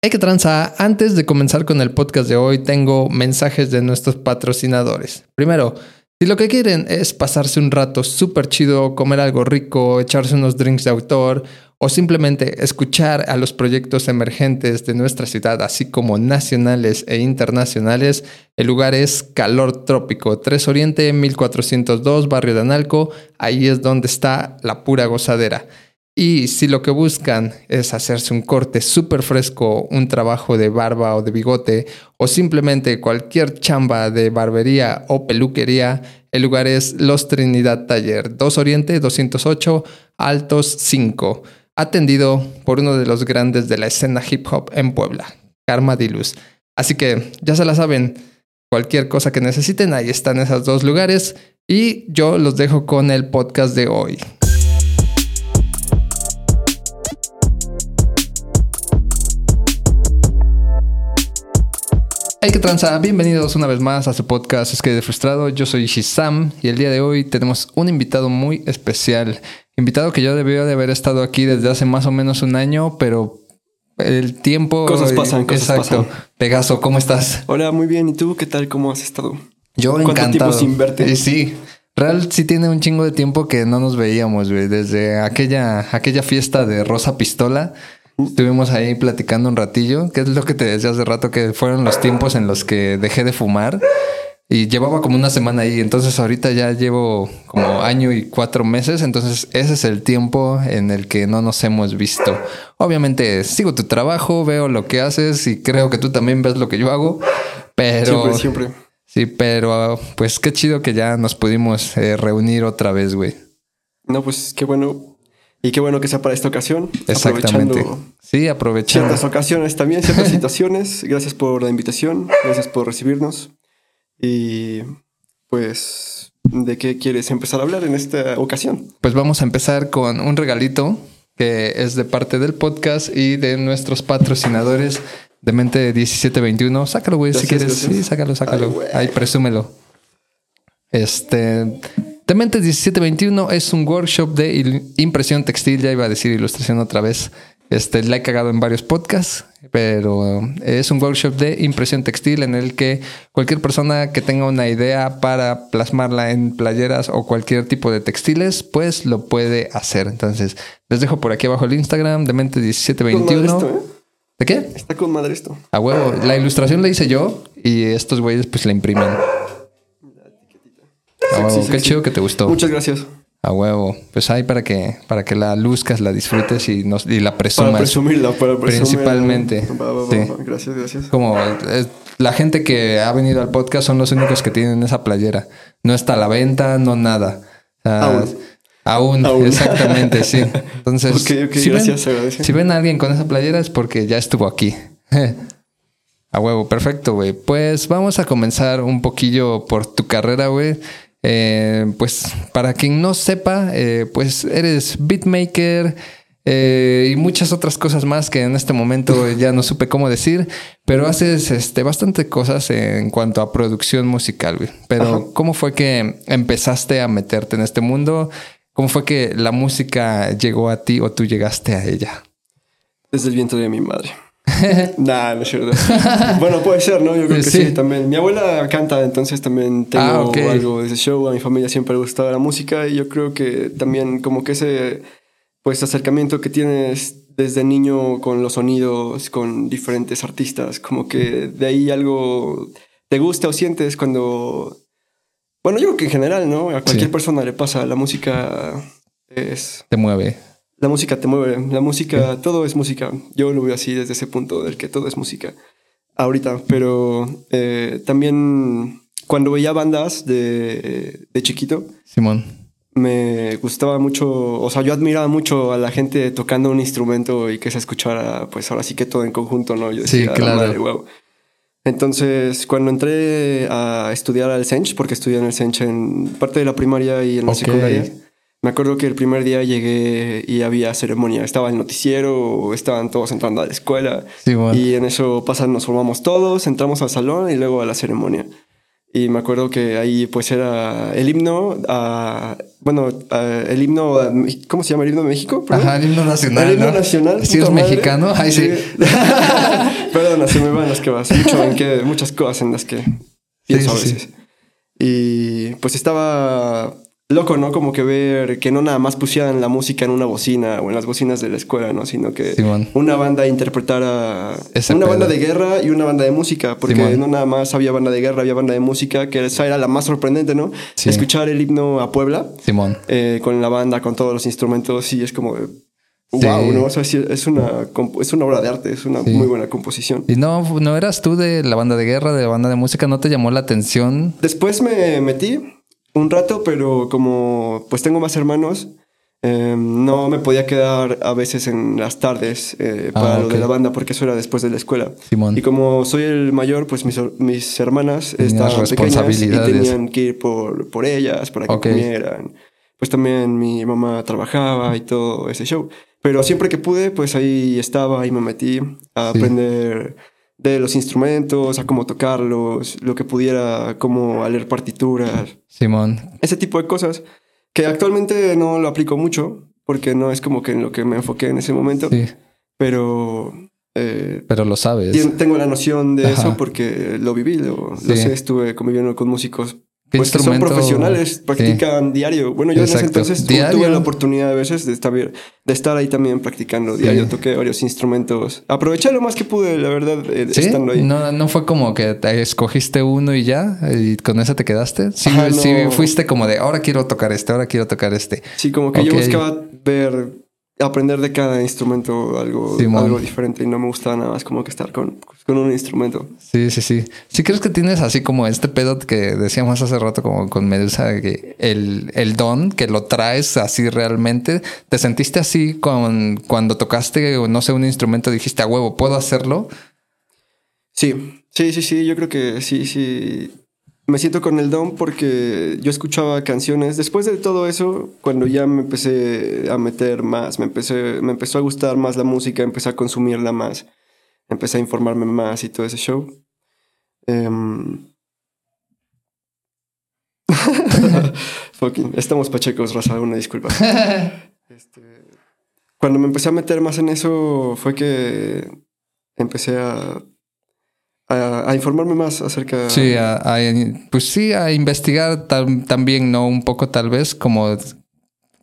Hay que tranza. Antes de comenzar con el podcast de hoy, tengo mensajes de nuestros patrocinadores. Primero, si lo que quieren es pasarse un rato súper chido, comer algo rico, echarse unos drinks de autor o simplemente escuchar a los proyectos emergentes de nuestra ciudad, así como nacionales e internacionales, el lugar es Calor Trópico, 3 Oriente, 1402, Barrio de Analco. Ahí es donde está la pura gozadera. Y si lo que buscan es hacerse un corte súper fresco, un trabajo de barba o de bigote, o simplemente cualquier chamba de barbería o peluquería, el lugar es Los Trinidad Taller, 2 Oriente 208, Altos 5, atendido por uno de los grandes de la escena hip hop en Puebla, Karma Dilus. Así que ya se la saben, cualquier cosa que necesiten, ahí están esos dos lugares. Y yo los dejo con el podcast de hoy. Hay que transar. Bienvenidos una vez más a su podcast Es que de frustrado. Yo soy Shizam y el día de hoy tenemos un invitado muy especial. Invitado que yo debió de haber estado aquí desde hace más o menos un año, pero el tiempo. Cosas pasan, cosas exacto. pasan. Pegaso, ¿cómo estás? Hola, muy bien. ¿Y tú qué tal? ¿Cómo has estado? Yo ¿Cuánto encantado. tiempo sin verte? Eh, sí. Real sí tiene un chingo de tiempo que no nos veíamos, güey. Desde aquella, aquella fiesta de Rosa Pistola. Estuvimos ahí platicando un ratillo, que es lo que te decía hace rato, que fueron los tiempos en los que dejé de fumar. Y llevaba como una semana ahí, entonces ahorita ya llevo como año y cuatro meses, entonces ese es el tiempo en el que no nos hemos visto. Obviamente sigo tu trabajo, veo lo que haces y creo que tú también ves lo que yo hago, pero... Siempre, siempre. Sí, pero pues qué chido que ya nos pudimos eh, reunir otra vez, güey. No, pues qué bueno. Y qué bueno que sea para esta ocasión. Exactamente. Aprovechando Sí, aprovechando. ciertas ocasiones también, ciertas situaciones. Gracias por la invitación. Gracias por recibirnos. Y pues, ¿de qué quieres empezar a hablar en esta ocasión? Pues vamos a empezar con un regalito que es de parte del podcast y de nuestros patrocinadores de Mente 1721. Sácalo, güey, si quieres. gracias. Sí, sácalo, sácalo. Ay. Ahí, presúmelo. Este. Dementes 1721 es un workshop de impresión textil. Ya iba a decir ilustración otra vez. Este, la he cagado en varios podcasts, pero es un workshop de impresión textil en el que cualquier persona que tenga una idea para plasmarla en playeras o cualquier tipo de textiles, pues lo puede hacer. Entonces, les dejo por aquí abajo el Instagram de Mente Con madre 1721. esto, ¿eh? ¿De qué? Está con madre esto. A huevo. La ilustración la hice yo y estos güeyes pues la imprimen. A huevo. Sí, sí, Qué chido que te gustó. Muchas gracias. A huevo. Pues ahí para que, para que la luzcas, la disfrutes y, nos, y la Para presumas. presumirla, para presumirla. Principalmente. Va, va, va. Gracias, gracias. Como eh, la gente que ha venido al podcast son los únicos que tienen esa playera. No está a la venta, no nada. O sea, Aún. Aún, Aún. exactamente, sí. Entonces, Ok, ok, si, gracias, ven, si ven a alguien con esa playera es porque ya estuvo aquí. A huevo, perfecto, güey. Pues vamos a comenzar un poquillo por tu carrera, güey. Eh, pues para quien no sepa, eh, pues eres beatmaker eh, y muchas otras cosas más que en este momento ya no supe cómo decir, pero haces este, bastante cosas en cuanto a producción musical, güey. Pero Ajá. ¿cómo fue que empezaste a meterte en este mundo? ¿Cómo fue que la música llegó a ti o tú llegaste a ella? Desde el vientre de mi madre. nah, no es cierto. bueno, puede ser, ¿no? Yo creo que Sí. sí. también. Mi abuela canta, entonces también tengo Ah, algo de ese show. A mi familia siempre le gustaba la música y yo creo que también como que ese pues acercamiento que tienes desde niño con los sonidos, con diferentes artistas, como que de ahí algo te gusta o sientes cuando... Bueno, yo creo que en general, ¿no? A cualquier Sí. persona le pasa, la música es Te mueve. La música te mueve, la música, todo es música. Yo lo veo así desde ese punto del que todo es música. Ahorita, pero eh, también cuando veía bandas de, de chiquito, Simón. me gustaba mucho, o sea, yo admiraba mucho a la gente tocando un instrumento y que se escuchara, pues ahora sí que todo en conjunto, ¿no? Yo Sí, decía, "La claro. madre, guau". Entonces, cuando entré a estudiar al Sench, porque estudié en el Sench en parte de la primaria y en la Ok. secundaria, me acuerdo que el primer día llegué y había ceremonia. Estaba el noticiero, estaban todos entrando a la escuela. Simón. Y en eso pasan, nos formamos todos, entramos al salón y luego a la ceremonia. Y me acuerdo que ahí pues era el himno a... Bueno, a- el himno... a- ¿Cómo se llama el himno de México? Perdón. Ajá, el himno nacional. El himno ¿no? nacional. Si puta es madre. mexicano, ahí sí. Perdona, se me van las que vas. Mucho en que, muchas cosas en las que pienso Sí, sí, a veces. Y pues estaba loco, ¿no? Como que ver que no nada más pusieran la música en una bocina o en las bocinas de la escuela, ¿no? Sino que Simón. una banda interpretara Ese una pedo. banda de guerra y una banda de música, porque Simón. no nada más había banda de guerra, había banda de música, que esa era la más sorprendente, ¿no? Sí. Escuchar el himno a Puebla Simón. eh, con la banda, con todos los instrumentos, y es como, Sí. wow, ¿no? O sea, es una, es una obra de arte, es una Sí. muy buena composición. ¿Y no, no eras tú de la banda de guerra, de la banda de música? ¿No te llamó la atención? Después me metí un rato, pero como pues tengo más hermanos, eh, no me podía quedar a veces en las tardes eh, Ah, para lo de la banda, porque eso era después de la escuela. Simón. Y como soy el mayor, pues mis, mis hermanas Tenías estaban pequeñas y tenían que ir por, por ellas para que Ok. comieran. Pues también mi mamá trabajaba y todo ese show. Pero siempre que pude, pues ahí estaba y me metí a Sí. aprender de los instrumentos, a cómo tocarlos, lo que pudiera, cómo a leer partituras, Simón. ese tipo de cosas que actualmente no lo aplico mucho porque no es como que en lo que me enfoqué en ese momento, Sí. pero eh, Pero lo sabes. Tengo la noción de Ajá. eso porque lo viví, lo, lo sé, estuve conviviendo con músicos ¿Qué pues, que son profesionales, Sí. practican diario. Bueno, yo en ese entonces tu- Diario. tuve la oportunidad a veces de estar, de estar ahí también practicando diario, Sí. toqué varios instrumentos. Aproveché lo más que pude, la verdad, eh, ¿Sí? estando ahí. No, no fue como que te escogiste uno y ya, y con ese te quedaste. Sí, Ajá, sí no. fuiste como de ahora quiero tocar este, ahora quiero tocar este. Sí, como que yo buscaba ver, aprender de cada instrumento algo, algo diferente y no me gustaba nada más como que estar con, con un instrumento. Sí, sí, sí. ¿Sí crees que tienes así como este pedo que decíamos hace rato como con Medusa, que el, el don, que lo traes así realmente? ¿Te sentiste así con cuando tocaste, no sé, un instrumento, dijiste a huevo, puedo hacerlo? Sí, sí, sí, sí, yo creo que sí, sí. Me siento con el don porque yo escuchaba canciones. Después de todo eso, cuando ya me empecé a meter más, me, empecé, me empezó a gustar más la música, empecé a consumirla más, empecé a informarme más y todo ese show. Em, Fucking, estamos pachecos, raza, una disculpa. Este, cuando me empecé a meter más en eso fue que empecé a, a, a informarme más acerca Sí, a, a- pues sí, a investigar tam- también, ¿no? Un poco tal vez como,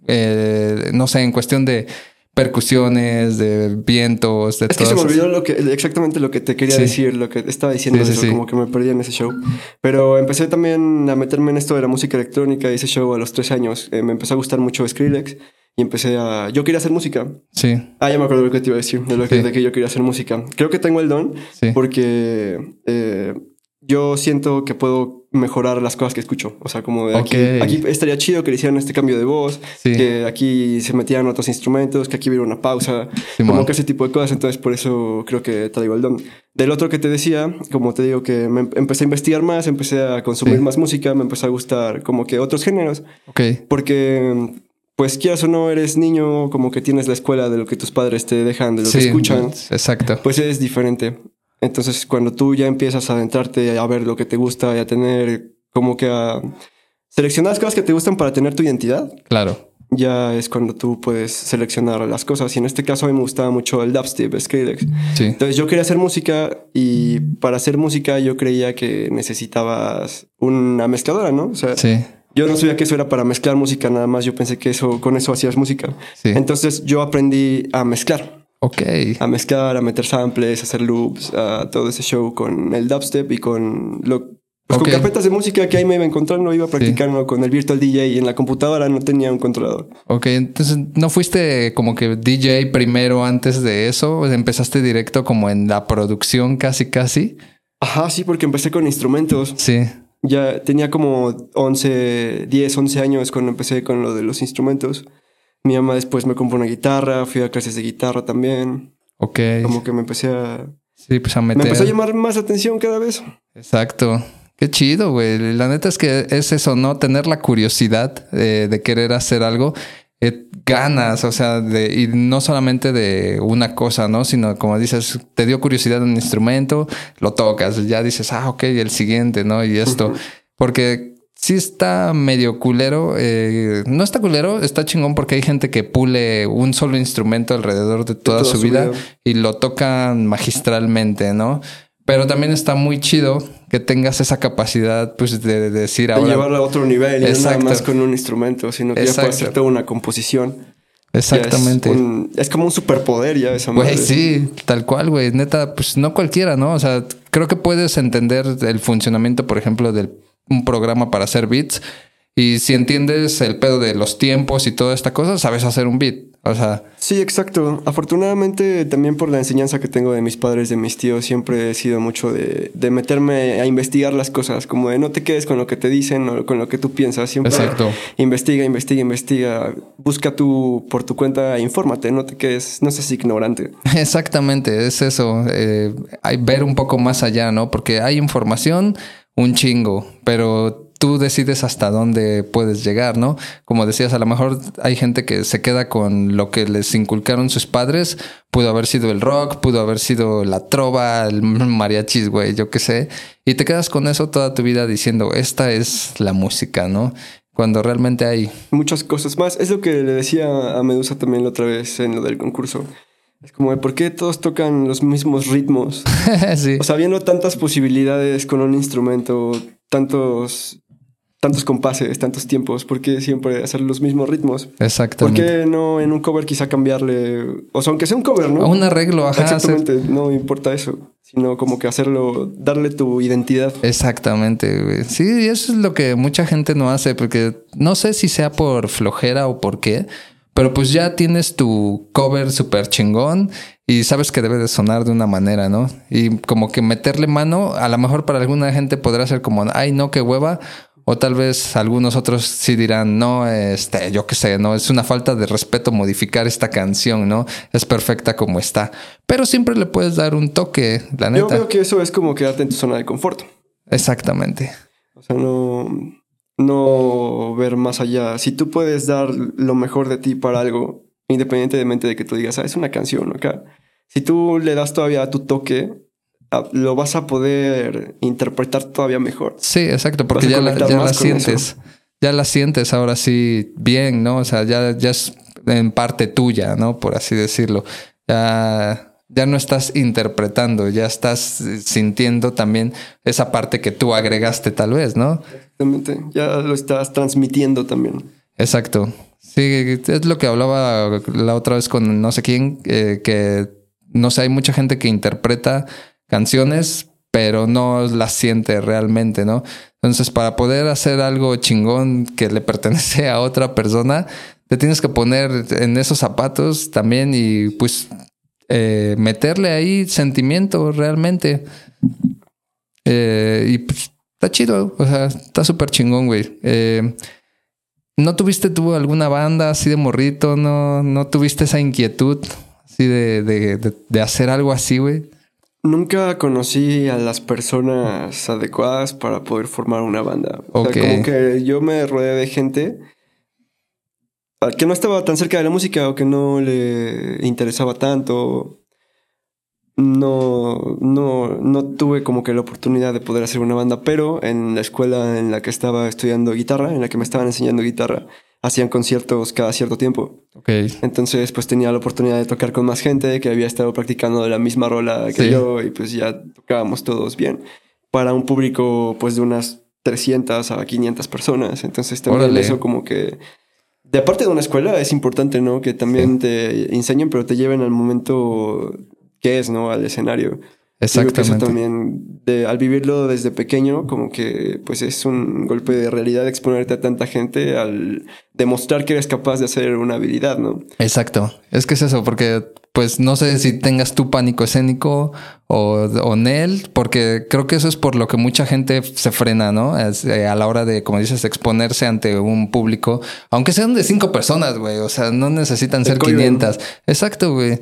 eh, no sé, en cuestión de percusiones, de vientos, de Es que todo se me olvidó lo que, exactamente lo que te quería Sí. decir, lo que estaba diciendo, Sí, sí, eso, como que me perdí en ese show. Pero empecé también a meterme en esto de la música electrónica y ese show a los 13 años. Eh, me empezó a gustar mucho Skrillex y empecé a... Yo quería hacer música. Sí, Ah, ya me acuerdo de lo que te iba a decir, de lo que, Sí. de que yo quería hacer música. Creo que tengo el don sí. porque eh, yo siento que puedo mejorar las cosas que escucho. O sea, como de aquí, Ok. aquí estaría chido que le hicieran este cambio de voz, Sí. que aquí se metieran otros instrumentos, que aquí hubiera una pausa, Simón. como que ese tipo de cosas. Entonces, por eso creo que traigo el don. Del otro que te decía, como te digo, que me em- empecé a investigar más, empecé a consumir Sí. más música, me empezó a gustar como que otros géneros, Ok. porque. Pues quieras o no, eres niño, como que tienes la escuela de lo que tus padres te dejan, de lo Sí, que escuchan exacto. pues es diferente. Entonces, cuando tú ya empiezas a adentrarte a ver lo que te gusta y a tener como que a seleccionar las cosas que te gustan para tener tu identidad, Claro. ya es cuando tú puedes seleccionar las cosas. Y en este caso a mí me gustaba mucho el dubstep, Skrillex. Sí. Entonces yo quería hacer música y para hacer música yo creía que necesitabas una mezcladora, ¿no? O sea, Sí. Yo no sabía que eso era para mezclar música nada más. Yo pensé que eso con eso hacías música. Sí. Entonces yo aprendí a mezclar Ok. a mezclar, a meter samples, a hacer loops, a todo ese show con el dubstep y con lo pues con carpetas de música que ahí me iba encontrando, iba practicando con el Virtual DJ y en la computadora no tenía un controlador. Ok, entonces no fuiste como que DJ primero antes de eso, empezaste directo como en la producción casi casi. Ajá, sí, porque empecé con instrumentos. Sí. Ya tenía como 11, 10, 11 años cuando empecé con lo de los instrumentos. Mi mamá después me compró una guitarra, fui a clases de guitarra también. Ok. Como que me empecé a... Sí, pues a Me meter. empezó a llamar más atención cada vez. Exacto. Qué chido, güey. La neta es que es eso, ¿no? Tener la curiosidad eh, de querer hacer algo. Eh, ganas, o sea, de, y no solamente de una cosa, ¿no? Sino como dices, te dio curiosidad un instrumento, lo tocas, ya dices, ah, ok, el siguiente, ¿no? Y esto, porque sí está medio culero. Eh, no está culero, está chingón porque hay gente que pule un solo instrumento alrededor de toda, su, vida, y lo tocan magistralmente, ¿no? Pero también está muy chido que tengas esa capacidad, pues, de, decir ahora. De llevarlo a otro nivel y no nada más con un instrumento, sino que ya puedes hacer toda una composición. Exactamente. Es, como un superpoder ya esa Güey, sí, tal cual, güey. Neta, pues no cualquiera, ¿no? O sea, creo que puedes entender el funcionamiento, por ejemplo, del un programa para hacer beats. Y si entiendes el pedo de los tiempos y toda esta cosa, sabes hacer un beat. O sea. Sí, exacto. Afortunadamente, también por la enseñanza que tengo de mis padres, de mis tíos, siempre he sido mucho de, de meterme a investigar las cosas. Como de no te quedes con lo que te dicen o con lo que tú piensas. Siempre exacto. investiga, investiga, investiga. Busca tú por tu cuenta, infórmate. No te quedes, no seas ignorante. Exactamente, es eso. Eh, hay ver un poco más allá, ¿no? Porque hay información un chingo, pero tú decides hasta dónde puedes llegar, ¿no? Como decías, a lo mejor hay gente que se queda con lo que les inculcaron sus padres, pudo haber sido el rock, pudo haber sido la trova, el mariachis, güey, yo qué sé, y te quedas con eso toda tu vida diciendo, esta es la música, ¿no? Cuando realmente hay muchas cosas más. Es lo que le decía a Medusa también la otra vez en lo del concurso. Es como, ¿por qué todos tocan los mismos ritmos? sí. O sea, viendo tantas posibilidades con un instrumento, tantos, tantos compases, tantos tiempos, ¿por qué siempre hacer los mismos ritmos? Exactamente. ¿Por qué no en un cover quizá cambiarle? O sea, aunque sea un cover, ¿no? Un arreglo, ajá. Exactamente, no importa eso, sino como que hacerlo, darle tu identidad. Exactamente, güey. Sí, eso es lo que mucha gente no hace, porque no sé si sea por flojera o por qué, pero pues ya tienes tu cover súper chingón y sabes que debe de sonar de una manera, ¿no? Y como que meterle mano, a lo mejor para alguna gente podrá ser como, ay, no, qué hueva. O tal vez algunos otros sí dirán, no, este, yo qué sé, no, es una falta de respeto modificar esta canción, ¿no? Es perfecta como está. Pero siempre le puedes dar un toque, la neta. Yo creo que eso es como quedarte en tu zona de confort. Exactamente. O sea, no no ver más allá. Si tú puedes dar lo mejor de ti para algo, independientemente de que tú digas, ah, es una canción acá. Si tú le das todavía tu toque, lo vas a poder interpretar todavía mejor. Sí, exacto, porque ya la, ya la sientes. Ya la sientes ahora sí bien, ¿no? O sea, ya, ya es en parte tuya, ¿no? Por así decirlo. Ya ya no estás interpretando, ya estás sintiendo también esa parte que tú agregaste tal vez, ¿no? Exactamente, ya lo estás transmitiendo también. Exacto. Sí, es lo que hablaba la otra vez con no sé quién, eh, que no sé, hay mucha gente que interpreta canciones, pero no las siente realmente, ¿no? Entonces, para poder hacer algo chingón que le pertenece a otra persona, te tienes que poner en esos zapatos también y pues eh, meterle ahí sentimiento realmente. Eh, y pues está chido, o sea, está súper chingón, güey. Eh, ¿No tuviste tú alguna banda así de morrito? ¿No, no tuviste esa inquietud así de, de, de, hacer algo así, güey? Nunca conocí a las personas adecuadas para poder formar una banda. O sea, como que yo me rodeé de gente que no estaba tan cerca de la música o que no le interesaba tanto. No, no, no tuve como que la oportunidad de poder hacer una banda, pero en la escuela en la que estaba estudiando guitarra, en la que me estaban enseñando guitarra, hacían conciertos cada cierto tiempo. Okay. Entonces, pues tenía la oportunidad de tocar con más gente que había estado practicando la misma rola que yo y pues ya tocábamos todos bien. Para un público pues de unas 300 a 500 personas. Entonces también eso como que de aparte de una escuela es importante, ¿no? Que también te enseñen, pero te lleven al momento que es, ¿no? Al escenario. Exactamente. eso también, de, al vivirlo desde pequeño, como que pues es un golpe de realidad exponerte a tanta gente al demostrar que eres capaz de hacer una habilidad, ¿no? Exacto. Es que es eso, porque pues no sé si tengas tu pánico escénico o, o Nel, porque creo que eso es por lo que mucha gente se frena, ¿no? Eh, a la hora de, como dices, exponerse ante un público, aunque sean de cinco personas, güey, o sea, no necesitan ser 500. Exacto, güey.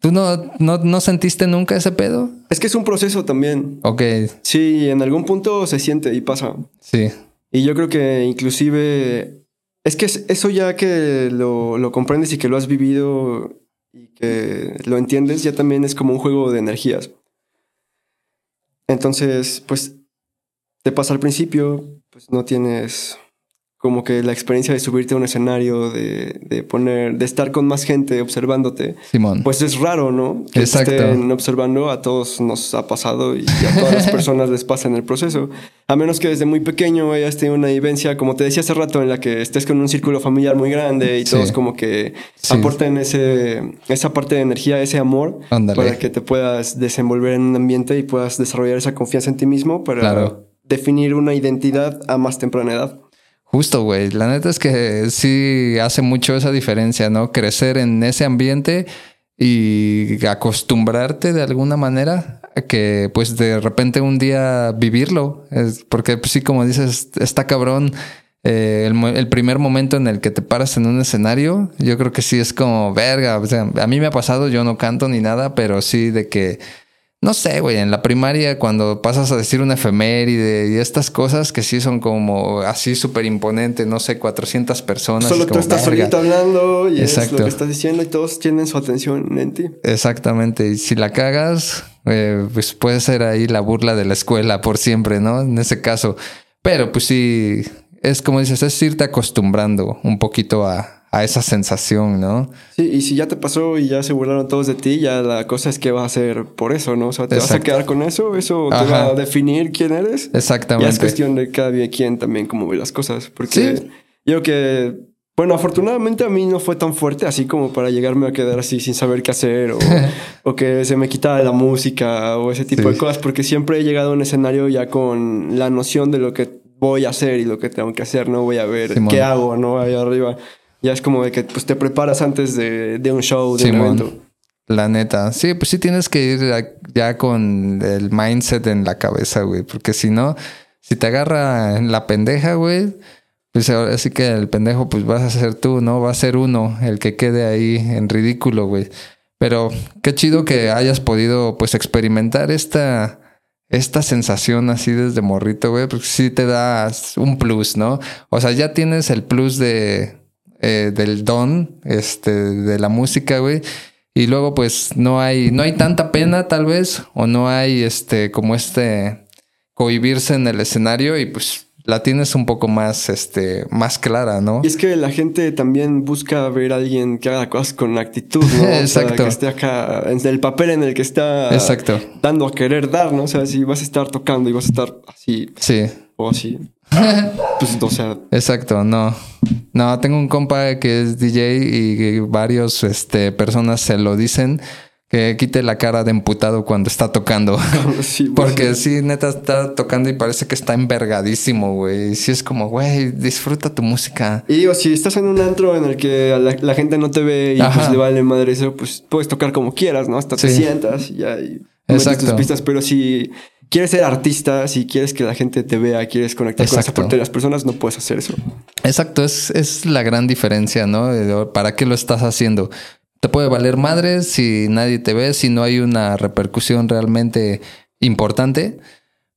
¿Tú no, no, no, sentiste nunca ese pedo? Es que es un proceso también. Ok. Sí, en algún punto se siente y pasa. Sí. Y yo creo que inclusive Es que eso ya que lo, lo comprendes y que lo has vivido y que lo entiendes, ya también es como un juego de energías. Entonces, pues, te pasa al principio, pues no tienes como que la experiencia de subirte a un escenario, de, de, poner, de estar con más gente observándote, Simón. pues es raro, ¿no? Que Exacto. estén observando, a todos nos ha pasado y a todas las personas les pasa en el proceso. A menos que desde muy pequeño hayas tenido una vivencia, como te decía hace rato, en la que estés con un círculo familiar muy grande y sí. todos como que sí. aporten ese, esa parte de energía, ese amor, para que te puedas desenvolver en un ambiente y puedas desarrollar esa confianza en ti mismo para Claro. definir una identidad a más temprana edad. Justo, güey. La neta es que sí hace mucho esa diferencia, ¿no? Crecer en ese ambiente y acostumbrarte de alguna manera a que pues de repente un día vivirlo. Es porque pues, sí, como dices, está cabrón. Eh, el, el, primer momento en el que te paras en un escenario, yo creo que sí es como verga. O sea, a mí me ha pasado, yo no canto ni nada, pero sí de que no sé, güey, en la primaria cuando pasas a decir una efeméride y estas cosas que sí son como así súper imponentes, no sé, 400 personas. Solo tú estás verga. solito hablando y Exacto. es lo que estás diciendo y todos tienen su atención en ti. Exactamente, y si la cagas, eh, pues puede ser ahí la burla de la escuela por siempre, ¿no? En ese caso. Pero pues sí, es como dices, es irte acostumbrando un poquito a, a esa sensación, ¿no? Sí, y si ya te pasó y ya se burlaron todos de ti, ya la cosa es que vas a hacer por eso, ¿no? O sea, te Exacto. vas a quedar con eso, eso te Ajá. va a definir quién eres. Exactamente. Ya es cuestión de cada quien también cómo ve las cosas, porque ¿Sí? yo creo que, bueno, afortunadamente a mí no fue tan fuerte así como para llegarme a quedar así sin saber qué hacer o, o que se me quitara la música o ese tipo sí. de cosas, porque siempre he llegado a un escenario ya con la noción de lo que voy a hacer y lo que tengo que hacer, no voy a ver Simón. qué hago, ¿no? Ahí arriba. Ya es como de que pues, te preparas antes de, de un show, de Simón. un evento. La neta. Sí, pues sí tienes que ir ya con el mindset en la cabeza, güey. Porque si no, si te agarra en la pendeja, güey, pues así que el pendejo, pues vas a ser tú, ¿no? Va a ser uno el que quede ahí en ridículo, güey. Pero qué chido que hayas podido, pues, experimentar esta, esta sensación así desde morrito, güey. Porque sí te das un plus, ¿no? O sea, ya tienes el plus de eh, del don este, de la música, güey. Y luego, pues, no hay, no hay tanta pena, tal vez, o no hay este, como este cohibirse en el escenario, y pues la tienes un poco más, este, más clara, ¿no? Y es que la gente también busca ver a alguien que haga cosas con actitud, ¿no? Exacto. O sea, que esté acá, en el papel en el que está Exacto. dando a querer dar, ¿no? O sea, si vas a estar tocando y vas a estar así. Sí. O así. pues, sea. Exacto, no. No, tengo un compa que es DJ y varios este, personas se lo dicen que quite la cara de emputado cuando está tocando. Sí, Porque sí, neta está tocando y parece que está envergadísimo, güey. Sí es como, güey, disfruta tu música. Y digo, si estás en un antro en el que la, la gente no te ve y Ajá. pues le vale madre eso, pues puedes tocar como quieras, ¿no? Hasta sí. te sientas y ya y Exacto. tus pistas. Pero si quieres ser artista, si quieres que la gente te vea, quieres conectar Exacto. con esa parte de las personas, no puedes hacer eso. Exacto, es, es la gran diferencia, ¿no? ¿Para qué lo estás haciendo? Te puede valer madre si nadie te ve, si no hay una repercusión realmente importante.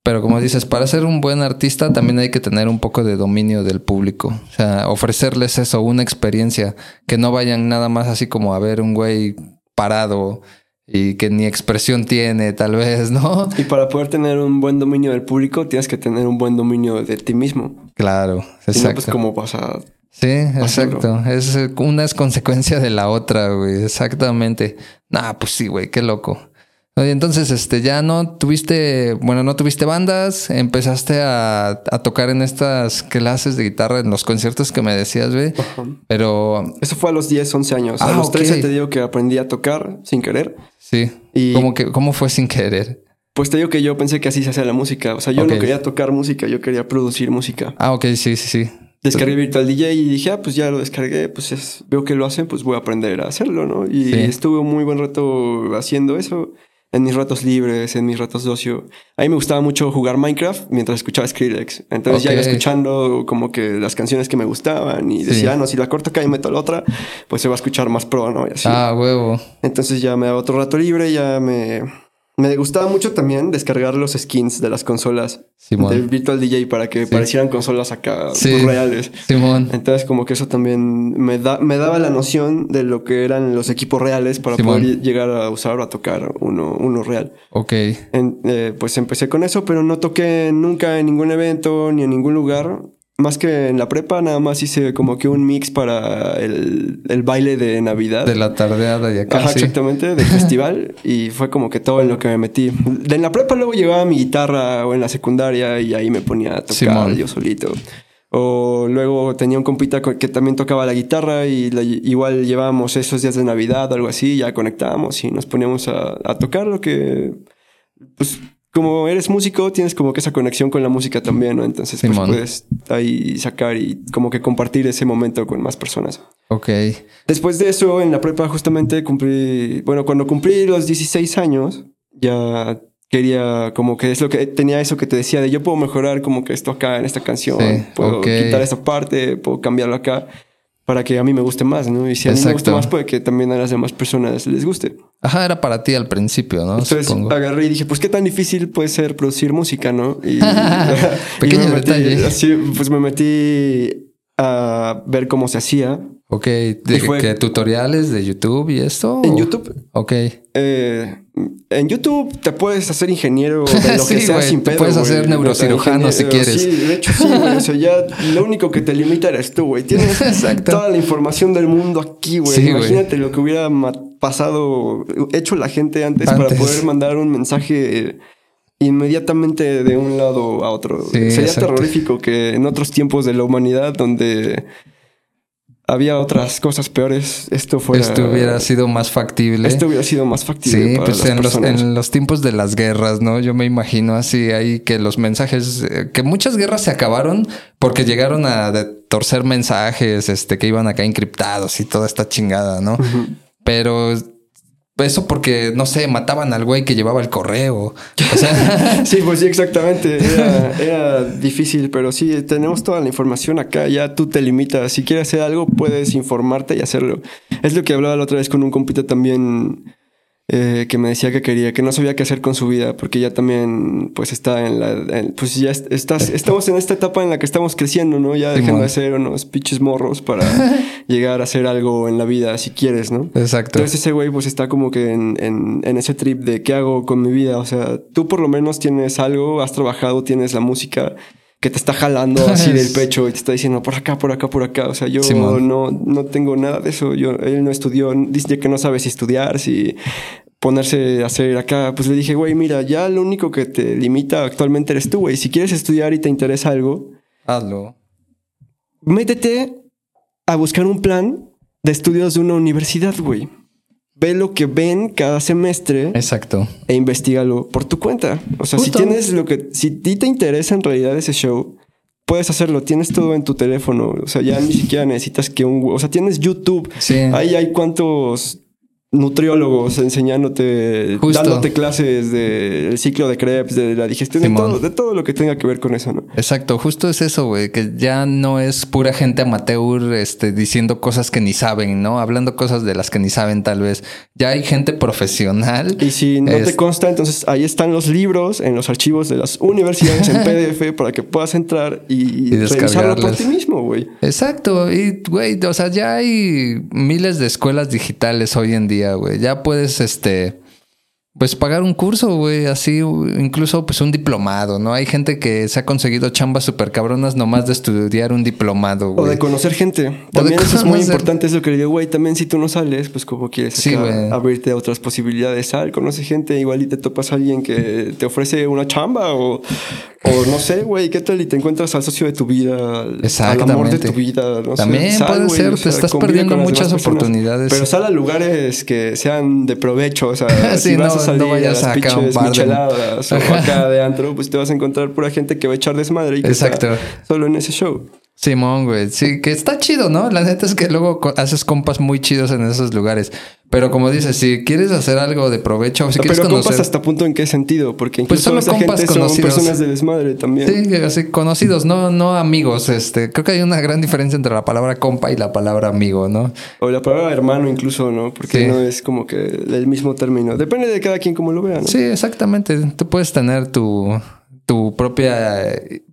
Pero como dices, para ser un buen artista también hay que tener un poco de dominio del público. O sea, ofrecerles eso, una experiencia. Que no vayan nada más así como a ver un güey parado y que ni expresión tiene, tal vez, ¿no? Y para poder tener un buen dominio del público, tienes que tener un buen dominio de ti mismo. Claro, exacto. Si no, pues cómo vas a... Sí, exacto. Es, una es consecuencia de la otra, güey. Exactamente. Nah, pues sí, güey, qué loco. Entonces, este, ya no tuviste, bueno, no tuviste bandas, empezaste a, a, tocar en estas clases de guitarra en los conciertos que me decías, güey. Uh -huh. Pero. Eso fue a los 10, 11 años. Ah, a los okay. 13 te digo que aprendí a tocar sin querer. Sí. Y ¿Cómo, que, ¿Cómo fue sin querer? Pues te digo que yo pensé que así se hacía la música. O sea, yo okay. no quería tocar música, yo quería producir música. Ah, ok, sí, sí, sí. Descargué Virtual DJ y dije, ah, pues ya lo descargué, pues es, veo que lo hacen, pues voy a aprender a hacerlo, ¿no? Y sí. estuve un muy buen rato haciendo eso en mis ratos libres, en mis ratos de ocio. A mí me gustaba mucho jugar Minecraft mientras escuchaba Skrillex. Entonces okay. ya iba escuchando como que las canciones que me gustaban y decía, sí. ah, no, si la corto acá y meto la otra, pues se va a escuchar más pro, ¿no? Y así. Ah, huevo. Entonces ya me daba otro rato libre, ya me, Me gustaba mucho también descargar los skins de las consolas Simón. del Virtual DJ para que parecieran consolas acá Sí. reales. Simón. Entonces como que eso también me, da, me daba la noción de lo que eran los equipos reales para Simón. poder llegar a usar o a tocar uno, uno real. Ok. En- eh, pues empecé con eso, pero no toqué nunca en ningún evento ni en ningún lugar. Más que en la prepa, nada más hice como que un mix para el, el baile de Navidad. De la tardeada y acá. Ajá, sí. exactamente, del festival. Y fue como que todo en lo que me metí. De en la prepa luego llevaba mi guitarra o en la secundaria y ahí me ponía a tocar Simón. yo solito. O luego tenía un compita co- que también tocaba la guitarra y la- igual llevábamos esos días de Navidad o algo así, ya conectábamos y nos poníamos a, a tocar lo que... Pues como eres músico, tienes como que esa conexión con la música también, ¿no? Entonces pues puedes ahí sacar y como que compartir ese momento con más personas. Ok. Después de eso, en la prepa justamente cumplí, bueno, cuando cumplí los 16 años, ya quería como que es lo que tenía eso que te decía de yo puedo mejorar como que esto acá en esta canción, Sí, puedo quitar esta parte, puedo cambiarlo acá para que a mí me guste más, ¿no? Y si a mí me gusta Exacto. más, puede que también a las demás personas les guste. Ajá, era para ti al principio, ¿no? Entonces Supongo. agarré y dije, pues qué tan difícil puede ser producir música, ¿no? Y, Pequeño metí- detalle. así, pues me metí a ver cómo se hacía. Ok. ¿De fue- qué tutoriales de YouTube y esto? En o- YouTube Ok. Eh, en YouTube te puedes hacer ingeniero de lo Sí, que sea sin te pedo. puedes güey. hacer neurocirujano si quieres. Sí, de hecho sí, güey. O sea, ya lo único que te limita eres tú, güey. Tienes Exacto. toda la información del mundo aquí, güey. Sí. Imagínate lo que hubiera pasado, hecho la gente antes, para poder mandar un mensaje inmediatamente de un lado a otro. Sí, Sería exacto. terrorífico que en otros tiempos de la humanidad donde había otras cosas peores, esto fuera... Esto hubiera sido más factible. Esto hubiera sido más factible Sí, para pues las en los, en los tiempos de las guerras, ¿no? Yo me imagino así ahí que los mensajes, eh, que muchas guerras se acabaron porque llegaron a torcer mensajes, este, que iban acá encriptados y toda esta chingada, ¿no? Pero eso porque, no sé, mataban al güey que llevaba el correo. O sea, Sí, pues sí, exactamente. Era, era difícil, pero sí, tenemos toda la información acá. Ya tú te limitas. Si quieres hacer algo, puedes informarte y hacerlo. Es lo que hablaba la otra vez con un compita también eh, que me decía que quería, que no sabía qué hacer con su vida, porque ya también, pues está en la. en- pues ya est- estás, estamos en esta etapa en la que estamos creciendo, ¿no? Ya dejando de ser unos pinches morros para llegar a hacer algo en la vida, si quieres, ¿no? exacto. Entonces ese güey pues está como que en, en, en ese trip de qué hago con mi vida. O sea, tú por lo menos tienes algo, has trabajado, tienes la música que te está jalando así del pecho y te está diciendo por acá, por acá, por acá. O sea, yo Simón. no, no tengo nada de eso. Yo, él no estudió, dice que no sabe si estudiar, si ponerse a hacer acá. Pues le dije, güey, mira, ya lo único que te limita actualmente eres tú, güey. Si quieres estudiar y te interesa algo, Hazlo. métete a buscar un plan de estudios de una universidad, güey. Ve lo que ven cada semestre Exacto. e investigalo por tu cuenta. O sea, Justo. si tienes lo que, si a ti te interesa en realidad ese show, puedes hacerlo. Tienes todo en tu teléfono. O sea, ya ni siquiera necesitas que un, o sea, tienes YouTube. Sí. Ahí hay cuantos nutriólogos enseñándote, Justo. dándote clases del ciclo de Krebs, de la digestión, de todo, de todo lo que tenga que ver con eso, ¿no? Exacto, justo es eso, güey, que ya no es pura gente amateur este, diciendo cosas que ni saben, ¿no? Hablando cosas de las que ni saben tal vez. Ya hay gente profesional. Y si no Es- te consta, entonces ahí están los libros en los archivos de las universidades en PDF para que puedas entrar y, Y revisarlo por ti mismo, güey. Exacto, y güey, o sea, ya hay miles de escuelas digitales hoy en día, Ya puedes, este, pues pagar un curso, güey, así, incluso pues un diplomado, ¿no? Hay gente que se ha conseguido chambas súper cabronas nomás de estudiar un diplomado, O güey. de conocer gente. También eso es muy importante, es lo que le digo, güey. También si tú no sales, pues como quieres Sí, abrirte a otras posibilidades. Sal, conoce gente, igual y te topas a alguien que te ofrece una chamba o, o no sé, güey, ¿qué tal? Y te encuentras al socio de tu vida, al- amor de tu vida. No sé. También Sal, puede güey, ser, o te estás perdiendo muchas personas. oportunidades. Pero sal a lugares que sean de provecho, o sea, Sí, si vas no- a salir no vayas a las un bar de- o acá de antro, pues te vas a encontrar pura gente que va a echar desmadre y que Exacto. está solo en ese show. Simón, güey. Sí, que está chido, ¿no? La neta es que luego haces compas muy chidos en esos lugares. Pero como dices, si quieres hacer algo de provecho, si quieres Pero conocer... compas hasta punto en qué sentido, porque Pues solo esa compas gente son conocidos. personas de desmadre también. Sí, así conocidos, no, no amigos. Este, creo que hay una gran diferencia entre la palabra compa y la palabra amigo, ¿no? O la palabra hermano incluso, ¿no? Porque Sí. no es como que el mismo término. Depende de cada quien como lo vea, ¿no? Sí, exactamente. Tú puedes tener tu, tu propia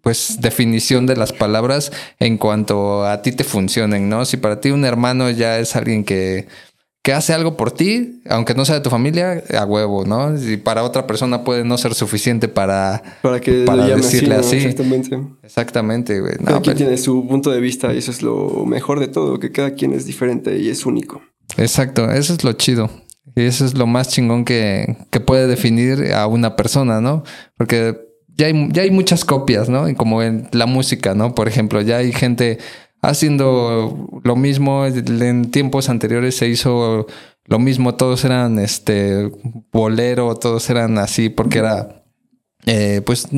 pues definición de las palabras en cuanto a ti te funcionen, ¿no? Si para ti un hermano ya es alguien que, que hace algo por ti, aunque no sea de tu familia, a huevo, ¿no? Si para otra persona puede no ser suficiente para... Para que decirle así, ¿no? así. Exactamente. Exactamente, güey. No, cada quien pero- tiene su punto de vista y eso es lo mejor de todo, que cada quien es diferente y es único. Exacto, eso es lo chido. Y eso es lo más chingón que, que puede definir a una persona, ¿no? Porque ya hay, ya hay muchas copias, ¿no? Y como en la música, ¿no? Por ejemplo, ya hay gente haciendo lo mismo. En tiempos anteriores se hizo lo mismo. Todos eran este bolero, todos eran así porque era. eh, pues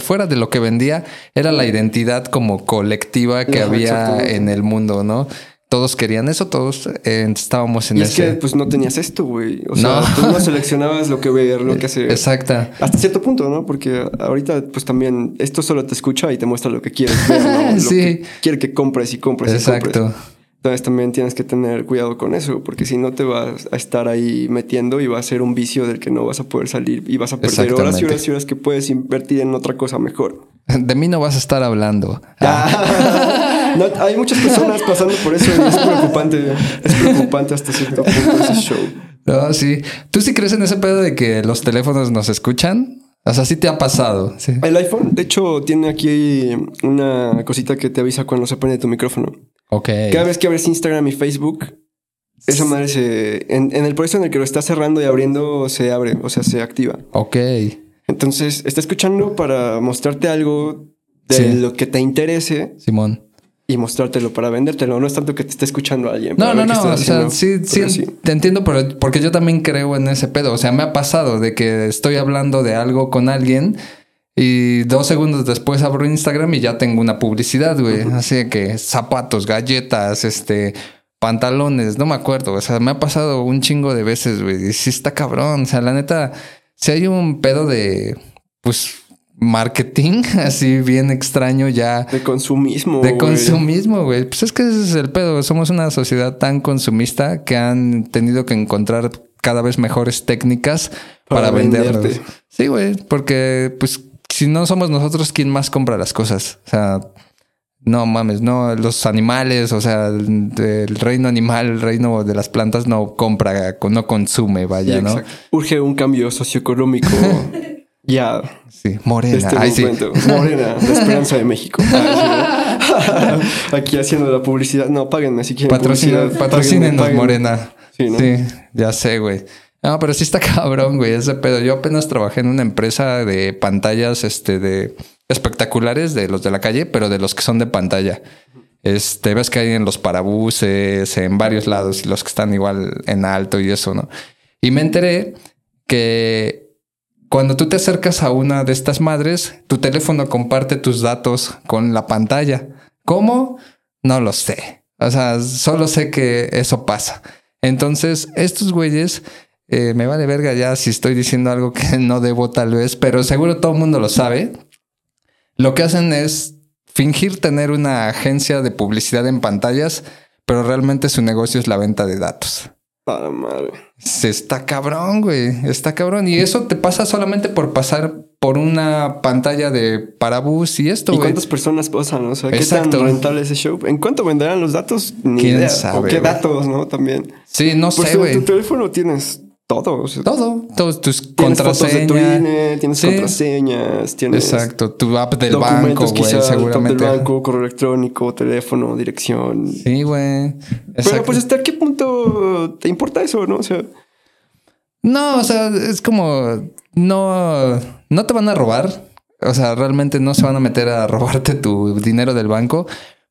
fuera de lo que vendía, era la identidad como colectiva que había en el mundo, ¿no? Todos querían eso, todos eh, estábamos en Y es ese. que pues no tenías esto, güey. O sea, No. tú no seleccionabas lo que ver, lo que hacer. Exacta. Hasta cierto punto, ¿no? Porque ahorita, pues también, esto solo te escucha y te muestra lo que quieres ver, ¿no? Lo Sí. que quiere que compres y compres y Exacto. compres. Entonces también tienes que tener cuidado con eso, porque si no te vas a estar ahí metiendo y va a ser un vicio del que no vas a poder salir y vas a perder horas y horas y horas que puedes invertir en otra cosa mejor. De mí no vas a estar hablando. Ah, No, hay muchas personas pasando por eso y es preocupante. Es preocupante hasta cierto punto ese show. no, sí. ¿Tú sí crees en ese pedo de que los teléfonos nos escuchan? O sea, sí te ha pasado. Sí. El iPhone, de hecho, tiene aquí una cosita que te avisa cuando se prende tu micrófono. Ok. Cada vez que abres Instagram y Facebook, esa madre se. En, en el proceso en el que lo estás cerrando y abriendo, se abre, o sea, se activa. Ok. Entonces, está escuchando para mostrarte algo de Sí. lo que te interese Simón. Y mostrártelo para vendértelo. No es tanto que te esté escuchando alguien. No, no, no. O sea, sí, sí, te entiendo, pero porque yo también creo en ese pedo. O sea, me ha pasado de que estoy hablando de algo con alguien y dos segundos después abro Instagram y ya tengo una publicidad, güey. Así de que zapatos, galletas, este, pantalones, no me acuerdo. O sea, me ha pasado un chingo de veces, güey. Y sí está cabrón. O sea, la neta, si hay un pedo de, pues, marketing así bien extraño ya. De consumismo. De consumismo, güey. Pues es que ese es el pedo. Somos una sociedad tan consumista que han tenido que encontrar cada vez mejores técnicas para, Para venderte. Sí, güey. Porque, pues, si no somos nosotros, ¿quién más compra las cosas? O sea, no mames, no. Los animales, o sea, el, el reino animal, el reino de las plantas no compra, no consume, Sí, vaya, ¿no? Urge un cambio socioeconómico. ya. Sí, morena. Este Ay, sí. Morena, la esperanza de México. Ay, sí. Aquí haciendo la publicidad. No, páguenme si quieren. Patrocina, patrocínenos. Morena. Sí, ¿no? Sí, ya sé, güey. No, pero sí está cabrón, güey, ese pedo. Yo apenas trabajé en una empresa de pantallas, este, de espectaculares de los de la calle, pero de los que son de pantalla. Este, ves que hay en los parabuses, en varios lados, y los que están igual en alto y eso, ¿no? Y me enteré que cuando tú te acercas a una de estas madres, tu teléfono comparte tus datos con la pantalla. ¿Cómo? No lo sé. O sea, solo sé que eso pasa. Entonces, estos güeyes, eh, me vale verga ya si estoy diciendo algo que no debo tal vez, pero seguro todo el mundo lo sabe. Lo que hacen es fingir tener una agencia de publicidad en pantallas, pero realmente su negocio es la venta de datos. Ah, madre. Se está cabrón, güey. Está cabrón. Y eso te pasa solamente por pasar por una pantalla de parabús y esto, ¿Y güey. cuántas personas pasan? O sea, ¿qué Exacto. tan rentable es ese show? ¿En cuánto venderán los datos? Ni ¿Quién idea. sabe, ¿O qué güey? datos, no? También. Sí, no Por sé, güey. tu teléfono tienes todo. O sea, Todo. Todos tus Tienes fotos de tu contraseñas. INE, tienes Sí. contraseñas, tienes Exacto. Tu app del banco, güey, seguramente. del banco, correo electrónico, teléfono, dirección. Sí, güey. Pero pues hasta qué punto te importa eso, ¿no? O sea, No, o sea, es como no, no te van a robar. O sea, realmente no se van a meter a robarte tu dinero del banco.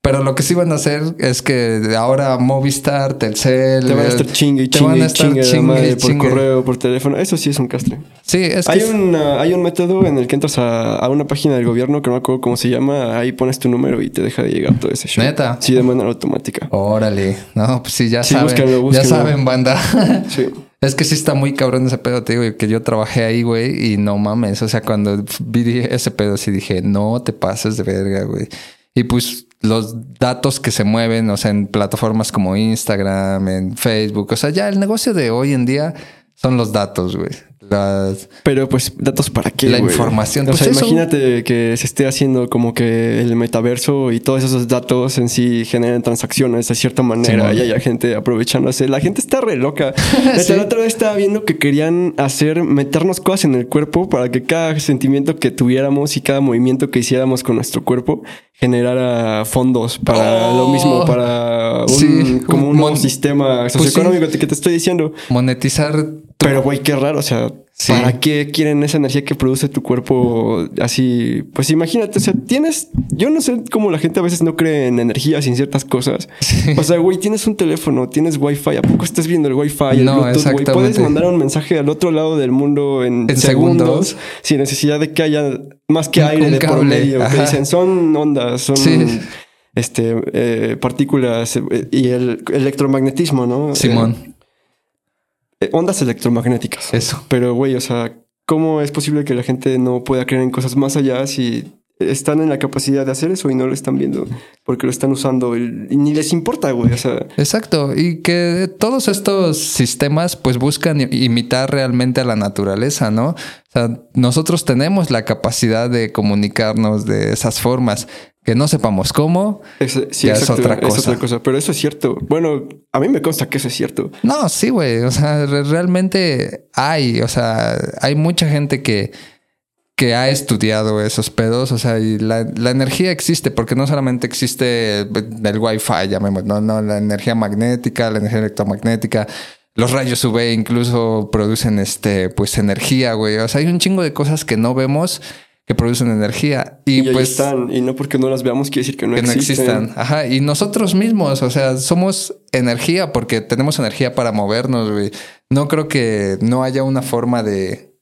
Pero lo que sí van a hacer es que ahora Movistar, Telcel... Te van a estar chingue y te chingue, van a estar chingue, chingue madre y por chingue. correo, por teléfono. Eso sí es un castre. Sí, es que... Hay, es- una, hay un método en el que entras a, a una página del gobierno que no me acuerdo cómo se llama. Ahí pones tu número y te deja de llegar todo ese show. ¿Neta? Sí, de manera automática. Órale. No, pues sí, ya Sí, saben. Ya saben, banda. Sí. Es que sí está muy cabrón ese pedo, te digo, que yo trabajé ahí, güey, y no mames. O sea, cuando vi ese pedo, sí dije, no te pases de verga, güey. Y pues los datos que se mueven, o sea, en plataformas como Instagram, en Facebook, o sea, ya el negocio de hoy en día son los datos, güey. Las... Pero pues, datos para qué. La güey? información, O pues sea, eso. imagínate que se esté haciendo como que el metaverso y todos esos datos en sí generan transacciones de cierta manera y haya gente aprovechándose. La gente está re loca. Sí. La otra vez estaba viendo que querían hacer, meternos cosas en el cuerpo para que cada sentimiento que tuviéramos y cada movimiento que hiciéramos con nuestro cuerpo generara fondos para Oh. lo mismo, para un, Sí, como un nuevo sistema Pues socioeconómico que te estoy diciendo. Monetizar Pero, güey, qué raro. O sea, Sí. ¿para qué quieren esa energía que produce tu cuerpo así? Pues imagínate, o sea, tienes. Yo no sé cómo la gente a veces no cree en energías y en ciertas cosas. O sea, güey, tienes un teléfono, tienes wifi. ¿A poco estás viendo el wifi? El No, Bluetooth, güey. Puedes mandar un mensaje al otro lado del mundo en, En segundos, segundos. sin necesidad de que haya más que Un- aire un de por cable, medio. Que ajá. dicen, son ondas, son. Sí. Este, eh, partículas eh, y el electromagnetismo, ¿no? Simón. Eh, ondas electromagnéticas. Eso. Pero, güey, o sea, ¿cómo es posible que la gente no pueda creer en cosas más allá si están en la capacidad de hacer eso y no lo están viendo? Porque lo están usando y, y ni les importa, güey. O sea, Exacto, y que todos estos sistemas pues buscan imitar realmente a la naturaleza, ¿no? O sea, nosotros tenemos la capacidad de comunicarnos de esas formas, que no sepamos cómo. es, sí, Ya es exacto, otra es cosa. otra cosa. Pero eso es cierto. Bueno, a mí me consta que eso es cierto. No, sí, güey, o sea, re- realmente hay, o sea, hay mucha gente que, que ha estudiado esos pedos, o sea, y la, la energía existe, porque no solamente existe el, el wifi, llamemos, no, no, la energía magnética, la energía electromagnética, los rayos UV incluso producen este, pues energía, güey, o sea, hay un chingo de cosas que no vemos que producen energía y, pues están. Y no porque no las veamos quiere decir que no que no existen. existan. Ajá. Y nosotros mismos, o sea, somos energía porque tenemos energía para movernos, güey. No creo que no haya una forma de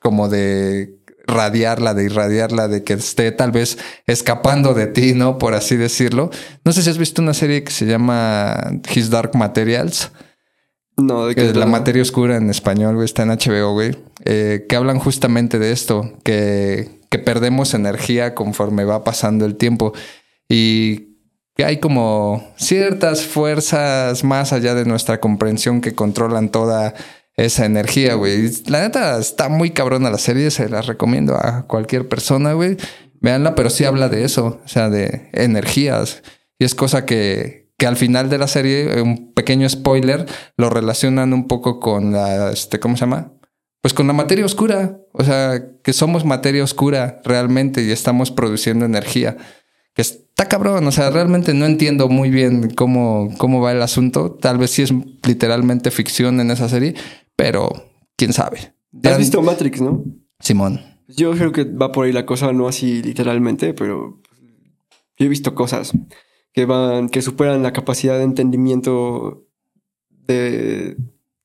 como de radiarla, de irradiarla, de que esté tal vez escapando de ti, ¿no? Por así decirlo. No sé si has visto una serie que se llama His Dark Materials. No, de Que la materia oscura en español, güey, está en HBO, güey. eh, que hablan justamente de esto, que, que perdemos energía conforme va pasando el tiempo. Y que hay como ciertas fuerzas más allá de nuestra comprensión que controlan toda esa energía, güey. La neta está muy cabrona la serie, se la recomiendo a cualquier persona, güey. Veanla, pero sí habla de eso, o sea, de energías. Y es cosa que, que al final de la serie, un pequeño spoiler, lo relacionan un poco con la, este, ¿cómo se llama? Pues con la materia oscura. O sea, que somos materia oscura realmente y estamos produciendo energía. Que está cabrón. O sea, realmente no entiendo muy bien cómo, cómo va el asunto. Tal vez sí es literalmente ficción en esa serie, pero quién sabe. Ya- Has visto Matrix, ¿no? Simón. Yo creo que va por ahí la cosa, no así literalmente, pero yo he visto cosas que van, que superan la capacidad de entendimiento de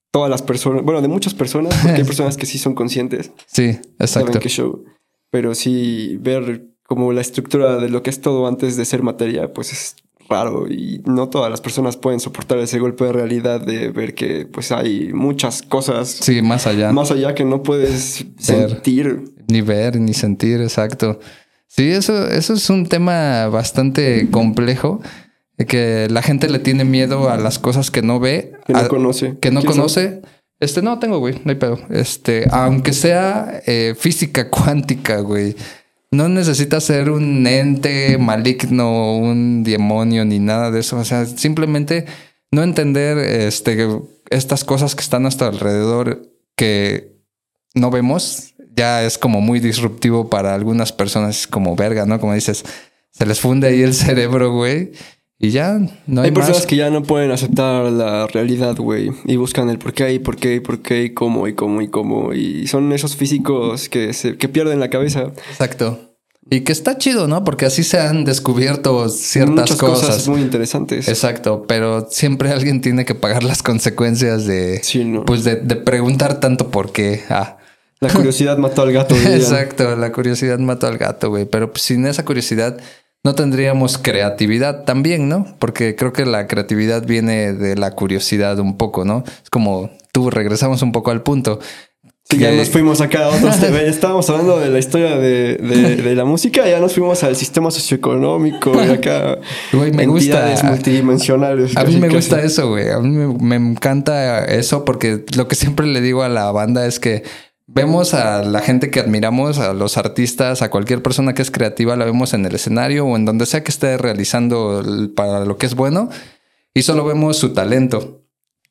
todas las personas, bueno, de muchas personas, porque hay personas que sí son conscientes, Sí, saben exacto. show, pero sí ver como la estructura de lo que es todo antes de ser materia, pues es raro y no todas las personas pueden soportar ese golpe de realidad de ver que pues hay muchas cosas Sí, más allá. más allá que no puedes sentir. Ni ver, ni sentir, exacto. Sí, eso, eso es un tema bastante complejo. Que la gente le tiene miedo a las cosas que no ve. Que no a- conoce. Que no conoce. Este, no tengo, güey, no hay pedo. Este, aunque sea eh, física cuántica, güey. No necesitas ser un ente maligno, un demonio, ni nada de eso. O sea, simplemente no entender este, estas cosas que están a nuestro alrededor que no vemos, ya es como muy disruptivo para algunas personas. Como verga, ¿no? Como dices, se les funde ahí el cerebro, güey. Y ya no hay, Hay personas más. que ya no pueden aceptar la realidad, güey. Y buscan el por qué y por qué y por qué y cómo y cómo y cómo. Y son esos físicos que, se, que pierden la cabeza. Exacto. Y que está chido, ¿no? Porque así se han descubierto ciertas Muchas cosas. muy interesantes. Exacto, pero siempre alguien tiene que pagar las consecuencias de, Sí, ¿no? pues de, de preguntar tanto por qué. Ah, La curiosidad mató al gato. dirían. Exacto, la curiosidad mató al gato, güey. Pero pues, sin esa curiosidad no tendríamos creatividad también, ¿no? Porque creo que la creatividad viene de la curiosidad un poco, ¿no? Es como tú, regresamos un poco al punto. Sí, ya nos fuimos acá a otros temas. Estábamos hablando de la historia de, de- de la música, ya nos fuimos al sistema socioeconómico y acá. Güey, me gusta. multidimensionales. A mí me casi. gusta eso, güey. A mí me, me encanta eso porque lo que siempre le digo a la banda es que vemos a la gente que admiramos, a los artistas, a cualquier persona que es creativa, la vemos en el escenario o en donde sea que esté realizando para lo que es bueno y solo vemos su talento.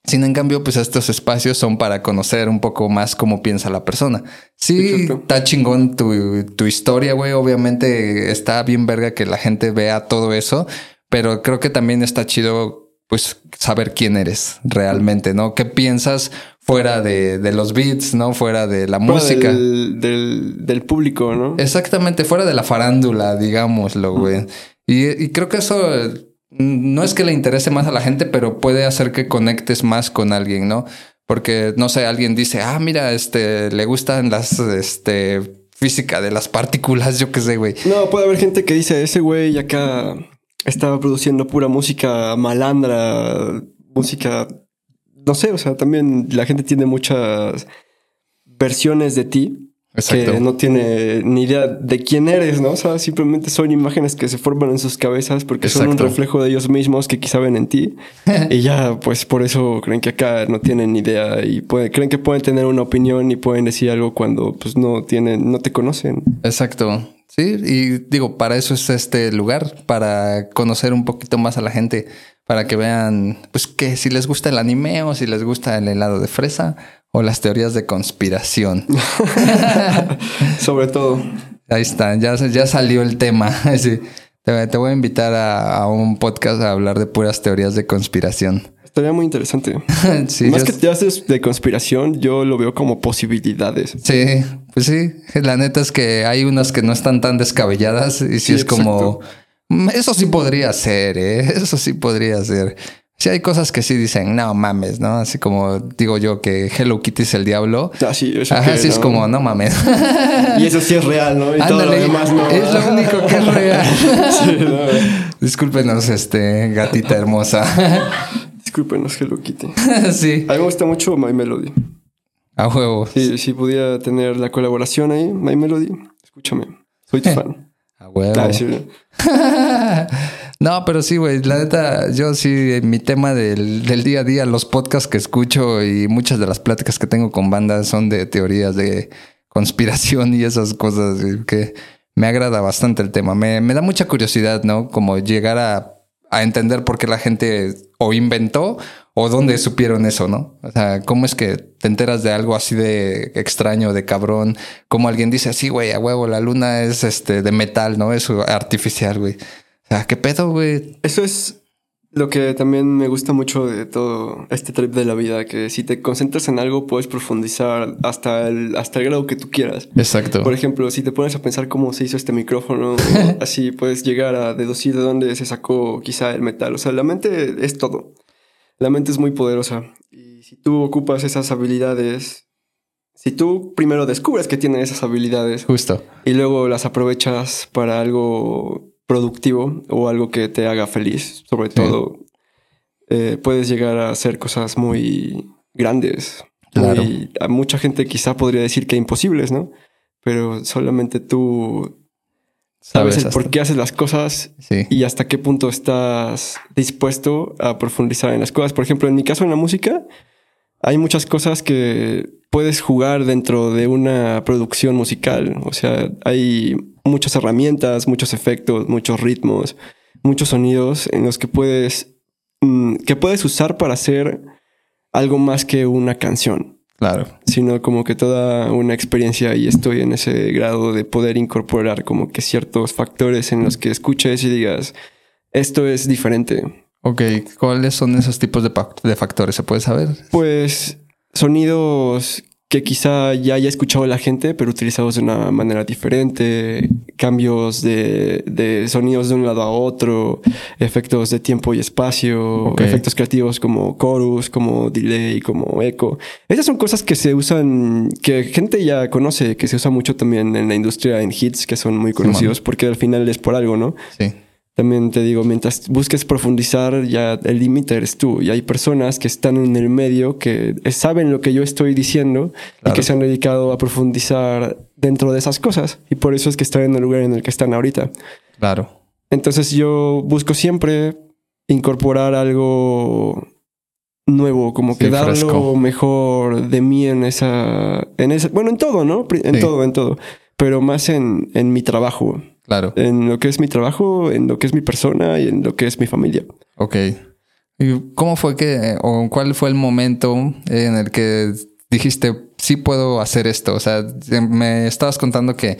Sin en cambio, pues estos espacios son para conocer un poco más cómo piensa la persona. Sí, Exacto. está chingón tu, tu historia, güey. Obviamente está bien verga que la gente vea todo eso, pero creo que también está chido, pues, saber quién eres realmente, ¿no? ¿Qué piensas fuera de, de los beats, ¿no? Fuera de la Fuera música. Del, del, del público, ¿no? Exactamente, fuera de la farándula, digámoslo, güey. Y, y creo que eso eh, no es que le interese más a la gente, pero puede hacer que conectes más con alguien, ¿no? Porque, no sé, alguien dice, ah, mira, este, le gustan las, este, física de las partículas, yo qué sé, güey. No, puede haber gente que dice, ese güey acá estaba produciendo pura música malandra, música, no sé, o sea, también la gente tiene muchas versiones de ti Exacto. que no tiene ni idea de quién eres, ¿no? O sea, simplemente son imágenes que se forman en sus cabezas porque son un reflejo de ellos mismos que quizá ven en ti y ya, pues por eso creen que acá no tienen ni idea y puede- creen que pueden tener una opinión y pueden decir algo cuando pues no tienen, no te conocen. Exacto. Sí, y digo, para eso es este lugar, para conocer un poquito más a la gente, para que vean, pues, que si les gusta el anime o si les gusta el helado de fresa o las teorías de conspiración. Sobre todo. Ahí está, ya, ya salió el tema. Sí. Te, te voy a invitar a, a un podcast a hablar de puras teorías de conspiración. Estaría muy interesante. Sí, Más que te haces de conspiración, yo lo veo como posibilidades. Sí, pues sí. La neta es que hay unas que no están tan descabelladas y sí, Sí, es como. exacto. "Mm, Eso sí podría ser, ¿eh? Eso sí podría ser. Sí, hay cosas que sí dicen, no mames, ¿no? Así como digo yo que Hello Kitty es el diablo. Ah, sí, eso Ajá, que sí es como, no mames. Y eso sí es real, ¿no? Y todo lo demás no. es lo único que es real. Sí, no. Discúlpenos, este, gatita hermosa. Discúlpenos, Hello Kitty. sí, A mí me gusta mucho My Melody. a huevo. Si, si pudiera tener la colaboración ahí, My Melody, escúchame. Soy tu fan. A huevo. Ah, sí. no, pero sí, güey. La neta, yo sí, mi tema del, del día a día, los podcasts que escucho y muchas de las pláticas que tengo con bandas son de teorías de conspiración y esas cosas que me agrada bastante el tema. Me, me da mucha curiosidad, ¿no? Como llegar a, a entender por qué la gente o inventó o dónde supieron eso, ¿no? O sea, ¿cómo es que te enteras de algo así de extraño, de cabrón? Como alguien dice así, güey, a huevo, la luna es este de metal, ¿no? Es artificial, güey. O sea, ¿qué pedo, güey? Eso es lo que también me gusta mucho de todo este trip de la vida, que si te concentras en algo puedes profundizar hasta el, hasta el grado que tú quieras. Exacto. Por ejemplo, si te pones a pensar cómo se hizo este micrófono, así puedes llegar a deducir de dónde se sacó quizá el metal. O sea, la mente es todo. La mente es muy poderosa. Y si tú ocupas esas habilidades, si tú primero descubres que tienes esas habilidades Justo. y luego las aprovechas para algo productivo o algo que te haga feliz, sobre todo, eh, puedes llegar a hacer cosas muy grandes. Claro. Muy- a mucha gente quizá podría decir que imposibles, ¿no? Pero solamente tú sabes, el por qué haces las cosas Sí. y hasta qué punto estás dispuesto a profundizar en las cosas. Por ejemplo, en mi caso en la música, hay muchas cosas que puedes jugar dentro de una producción musical. O sea, hay muchas herramientas, muchos efectos, muchos ritmos, muchos sonidos en los que puedes, mm, que puedes usar para hacer algo más que una canción Claro. sino como que toda una experiencia y estoy en ese grado de poder incorporar como que ciertos factores en los que escuches y digas, esto es diferente. Ok, ¿cuáles son esos tipos de, factores? ¿Se puede saber? Pues sonidos que quizá ya haya escuchado la gente, pero utilizados de una manera diferente, cambios de, de sonidos de un lado a otro, efectos de tiempo y espacio, efectos creativos como chorus, como delay, como eco. Esas son cosas que se usan, que gente ya conoce, que se usa mucho también en la industria en hits, que son muy conocidos, porque al final es por algo, ¿no? Sí también te digo, mientras busques profundizar, ya el límite eres tú. Y hay personas que están en el medio que saben lo que yo estoy diciendo y que se han dedicado a profundizar dentro de esas cosas. Y por eso es que están en el lugar en el que están ahorita. Claro. Entonces yo busco siempre incorporar algo nuevo, como que dar lo mejor de mí en esa, en esa, bueno, en todo, ¿no? En todo, en todo, pero más en, en mi trabajo. Claro. En lo que es mi trabajo, en lo que es mi persona y en lo que es mi familia. Ok. ¿Y cómo fue que, o cuál fue el momento en el que dijiste, sí puedo hacer esto? O sea, me estabas contando que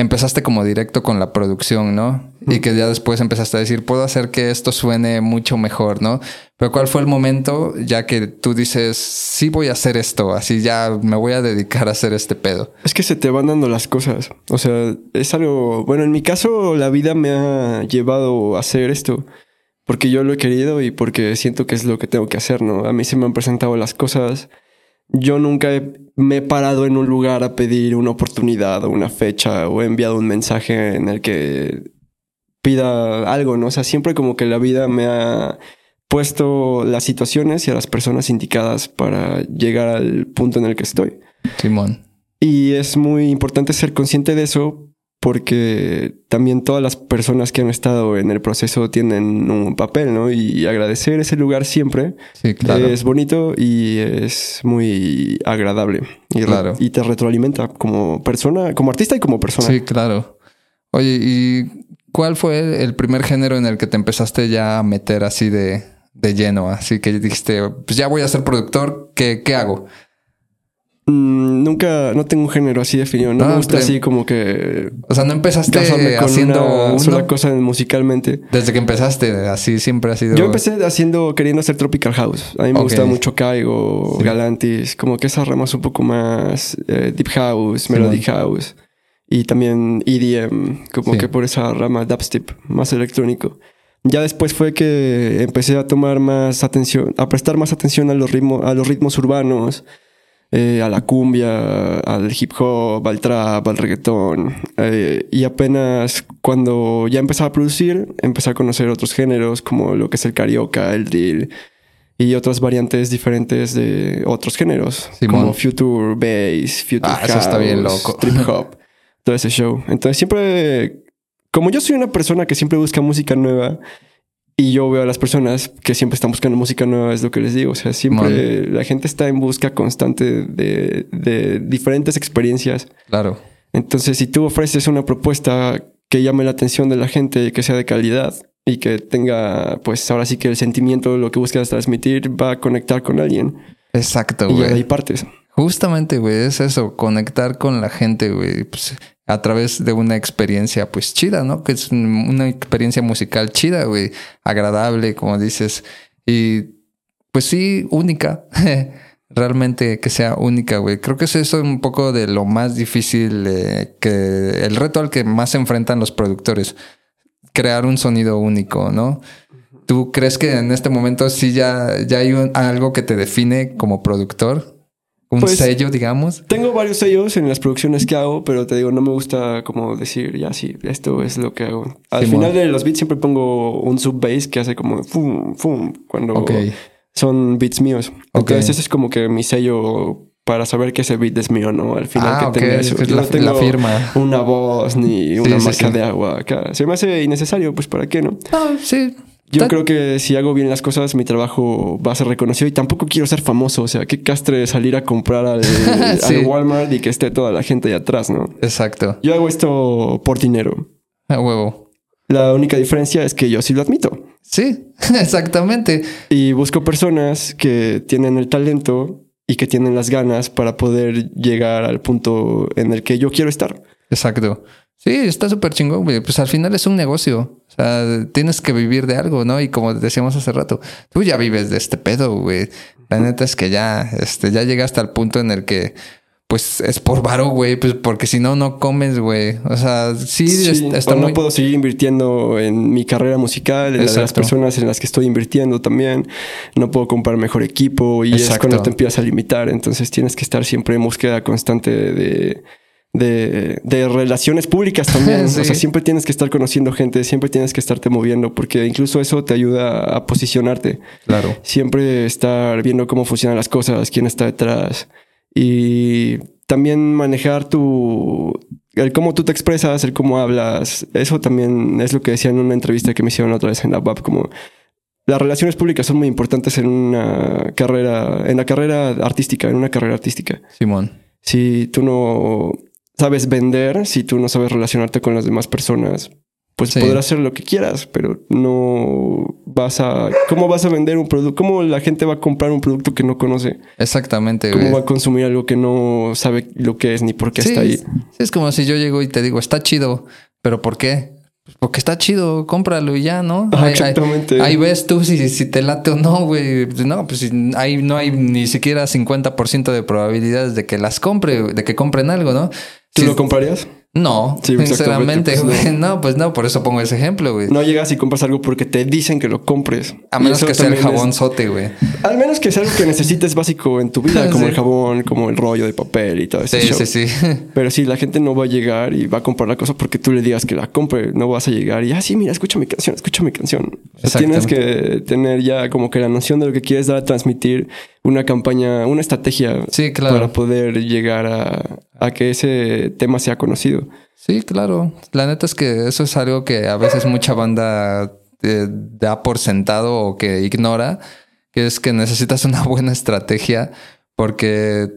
empezaste como directo con la producción, ¿no? Y que ya después empezaste a decir, puedo hacer que esto suene mucho mejor, ¿no? Pero ¿cuál fue el momento ya que tú dices, sí voy a hacer esto, así ya me voy a dedicar a hacer este pedo? Es que se te van dando las cosas. O sea, es algo, bueno, en mi caso la vida me ha llevado a hacer esto. Porque yo lo he querido y porque siento que es lo que tengo que hacer, ¿no? A mí se me han presentado las cosas yo nunca me he parado en un lugar a pedir una oportunidad o una fecha o he enviado un mensaje en el que pida algo, ¿no? O sea, siempre como que la vida me ha puesto las situaciones y a las personas indicadas para llegar al punto en el que estoy. Simón. Y es muy importante ser consciente de eso porque también todas las personas que han estado en el proceso tienen un papel, ¿no? Y agradecer ese lugar siempre sí, claro. es bonito y es muy agradable. Y, claro. y te retroalimenta como persona, como artista y como persona. Sí, claro. Oye, ¿y cuál fue el primer género en el que te empezaste ya a meter así de, de lleno? Así que dijiste, pues ya voy a ser productor, ¿qué, qué hago? Mm, nunca, no tengo un género así definido. No, me gusta así como que. O sea, no empezaste haciendo una cosa musicalmente. Desde que empezaste, así siempre ha sido. Yo empecé haciendo, queriendo hacer Tropical House. A mí me gusta mucho Caigo, Galantis, como que esas ramas un poco más eh, Deep House, Melody House. Y también EDM, como que por esa rama dubstep, más electrónico. Ya después fue que empecé a tomar más atención, a prestar más atención a los ritmos, a los ritmos urbanos eh, a la cumbia, al hip hop, al trap, al reggaetón. Eh, y apenas cuando ya empezaba a producir, empecé a conocer otros géneros como lo que es el carioca, el drill y otras variantes diferentes de otros géneros como future bass, future ah, house, está bien loco. trip hop, todo ese show. Entonces siempre, como yo soy una persona que siempre busca música nueva, y yo veo a las personas que siempre están buscando música nueva, es lo que les digo. O sea, siempre la gente está en busca constante de, de, diferentes experiencias. Claro. Entonces, si tú ofreces una propuesta que llame la atención de la gente, que sea de calidad y que tenga, pues ahora sí que el sentimiento, lo que buscas transmitir, va a conectar con alguien. Exacto, güey. Y hay partes. Justamente, güey, es eso, conectar con la gente, güey. Pues a través de una experiencia pues chida, ¿no? Que es una experiencia musical chida, güey, agradable, como dices, y pues sí, única. Realmente que sea única, güey. Creo que eso es un poco de lo más difícil, eh, que el reto al que más se enfrentan los productores, crear un sonido único, ¿no? ¿Tú crees que en este momento sí ya, ya hay algo que te define como productor? Un pues, sello, digamos. Tengo varios sellos en las producciones que hago, pero te digo, no me gusta como decir, ya sí, esto es lo que hago. Al final de los beats siempre pongo un sub bass que hace como fum, fum, cuando son beats míos. Entonces ese es como que mi sello para saber que ese beat es mío, ¿no? Al final ah, que tenga eso. Es la, no tengo firma. una voz ni una marca de agua acá. Se me hace innecesario, pues ¿para qué, no? Ah, sí. Yo creo que si hago bien las cosas, mi trabajo va a ser reconocido y tampoco quiero ser famoso. O sea, qué castre salir a comprar al, Walmart y que esté toda la gente ahí atrás, ¿no? Exacto. Yo hago esto por dinero. A huevo. La única diferencia es que yo sí lo admito. Sí, exactamente. Y busco personas que tienen el talento y que tienen las ganas para poder llegar al punto en el que yo quiero estar. Exacto. Sí, está súper chingón, güey. Pues al final es un negocio. O sea, tienes que vivir de algo, ¿no? Y como decíamos hace rato, tú ya vives de este pedo, güey. La neta es que ya, este, ya llegaste al punto en el que, pues es por varo, güey, pues porque si no, no comes, güey. O sea, sí, está no puedo seguir invirtiendo en mi carrera musical, en las personas en las que estoy invirtiendo también. No puedo comprar mejor equipo y es cuando te empiezas a limitar. Entonces tienes que estar siempre en búsqueda constante de, de, relaciones públicas también. O sea, siempre tienes que estar conociendo gente, siempre tienes que estarte moviendo, porque incluso eso te ayuda a posicionarte. Claro. Siempre estar viendo cómo funcionan las cosas, quién está detrás y también manejar tu, el cómo tú te expresas, el cómo hablas. Eso también es lo que decía en una entrevista que me hicieron otra vez en la web, como las relaciones públicas son muy importantes en una carrera, en la carrera artística, en una carrera artística. Simón. Si tú no sabes vender, si tú no sabes relacionarte con las demás personas, pues podrás hacer lo que quieras, pero no vas a... ¿Cómo vas a vender un producto? ¿Cómo la gente va a comprar un producto que no conoce? Exactamente. ¿Cómo va a consumir algo que no sabe lo que es ni por qué está ahí? Es, es como si yo llego y te digo, está chido, pero ¿por qué? Pues porque está chido, cómpralo y ya, ¿no? exactamente. Ahí, ves tú si, si te late o no, güey. Pues no, pues ahí no hay ni siquiera 50% de probabilidades de que las compre, de que compren algo, ¿no? ¿Tú lo comprarías? No, sinceramente, pues, güey. no. pues no, por eso pongo ese ejemplo, güey. No llegas y compras algo porque te dicen que lo compres. A menos que sea el jabón sote, güey. Al menos que sea algo que necesites básico en tu vida, como el jabón, como el rollo de papel y todo eso. Sí, sí, sí. Pero sí, la gente no va a llegar y va a comprar la cosa porque tú le digas que la compre. No vas a llegar y, ah, sí, mira, escucha mi canción, escucha mi canción. tienes que tener ya como que la noción de lo que quieres dar a transmitir una campaña, una estrategia sí, claro. para poder llegar a, a que ese tema sea conocido. Sí, claro. La neta es que eso es algo que a veces mucha banda eh, da por sentado o que ignora, que es que necesitas una buena estrategia porque,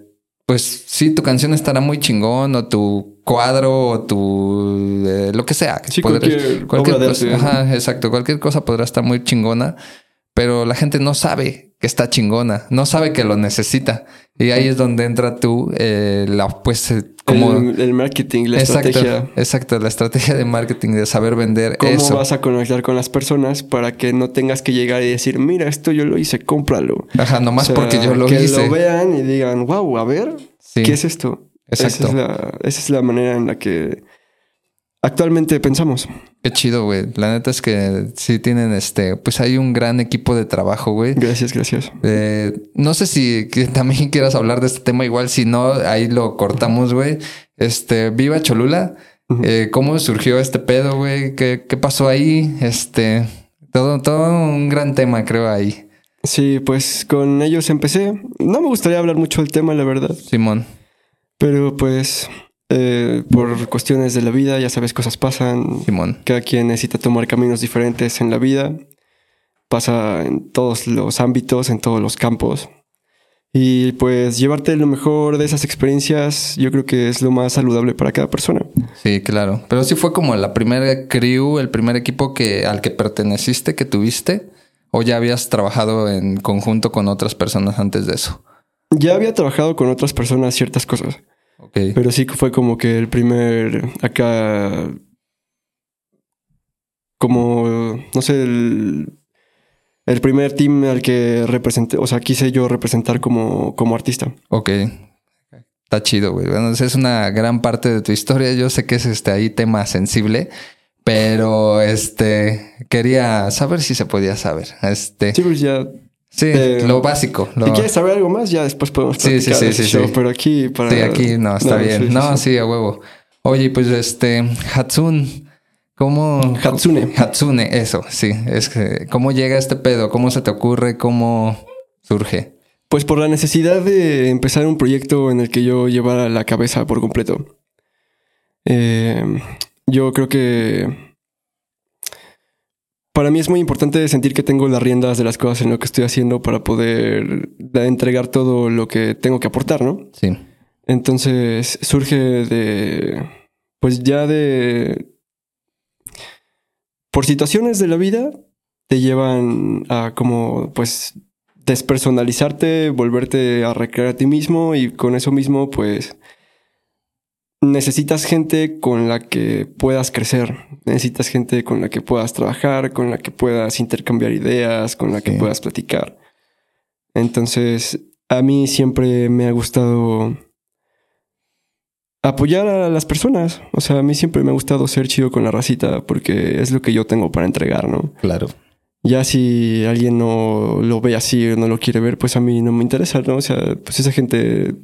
pues sí, tu canción estará muy chingón o tu cuadro o tu... Eh, lo que sea. Sí, cualquier, cosa. Ajá, exacto. Cualquier cosa podrá estar muy chingona, pero la gente no sabe que está chingona, no sabe que lo necesita. Y ahí es donde entra tú, eh, la, pues, eh, como... El, marketing, la estrategia. Exacto, la estrategia de marketing, de saber vender ¿Cómo vas a conectar con las personas para que no tengas que llegar y decir, mira, esto yo lo hice, cómpralo? Ajá, nomás porque yo lo hice. Que lo vean y digan, wow, a ver, ¿qué es esto? Exacto. esa es la manera en la que actualmente pensamos. Qué chido, güey. La neta es que sí tienen este, pues hay un gran equipo de trabajo, güey. Gracias, gracias. Eh, no sé si también quieras hablar de este tema, igual si no, ahí lo cortamos, güey. Este, viva Cholula. Eh, ¿Cómo surgió este pedo, güey? ¿Qué, ¿Qué, pasó ahí? Este, todo, todo un gran tema, creo, ahí. Sí, pues con ellos empecé. No me gustaría hablar mucho del tema, la verdad. Simón. Pero pues eh, por cuestiones de la vida, ya sabes, cosas pasan. Simón. Cada quien necesita tomar caminos diferentes en la vida. Pasa en todos los ámbitos, en todos los campos. Y pues llevarte lo mejor de esas experiencias, yo creo que es lo más saludable para cada persona. Sí, claro. Pero sí fue como la primera crew, el primer equipo que, al que perteneciste, que tuviste, o ya habías trabajado en conjunto con otras personas antes de eso. Ya había trabajado con otras personas ciertas cosas. Pero sí que fue como que el primer acá. Como, no sé, el, el primer team al que representé, o sea, quise yo representar como, como artista. Ok. Está chido, güey. Bueno, es una gran parte de tu historia. Yo sé que es este ahí tema sensible, pero este quería saber si se podía saber. Este. Sí, pues ya Sí, eh, lo básico. Si quieres saber algo más, ya después podemos sí, sí, sí, sí, Pero aquí para... Sí, aquí no, está bien. no, sí, a huevo. Oye, pues este, Hatsun, ¿cómo... Hatsune. Hatsune, eso, sí. Es que, ¿cómo llega este pedo? ¿Cómo se te ocurre? ¿Cómo surge? Pues por la necesidad de empezar un proyecto en el que yo llevara la cabeza por completo. Eh, yo creo que para mí es muy importante sentir que tengo las riendas de las cosas en lo que estoy haciendo para poder entregar todo lo que tengo que aportar, ¿no? Sí. Entonces surge de, pues ya de, por situaciones de la vida, te llevan a como, pues, despersonalizarte, volverte a recrear a ti mismo y con eso mismo, pues, necesitas gente con la que puedas crecer, necesitas gente con la que puedas trabajar, con la que puedas intercambiar ideas, con la que puedas platicar. Entonces, a mí siempre me ha gustado apoyar a las personas. O sea, a mí siempre me ha gustado ser chido con la racita porque es lo que yo tengo para entregar, ¿no? Claro. Ya si alguien no lo ve así o no lo quiere ver, pues a mí no me interesa, ¿no? O sea, pues esa gente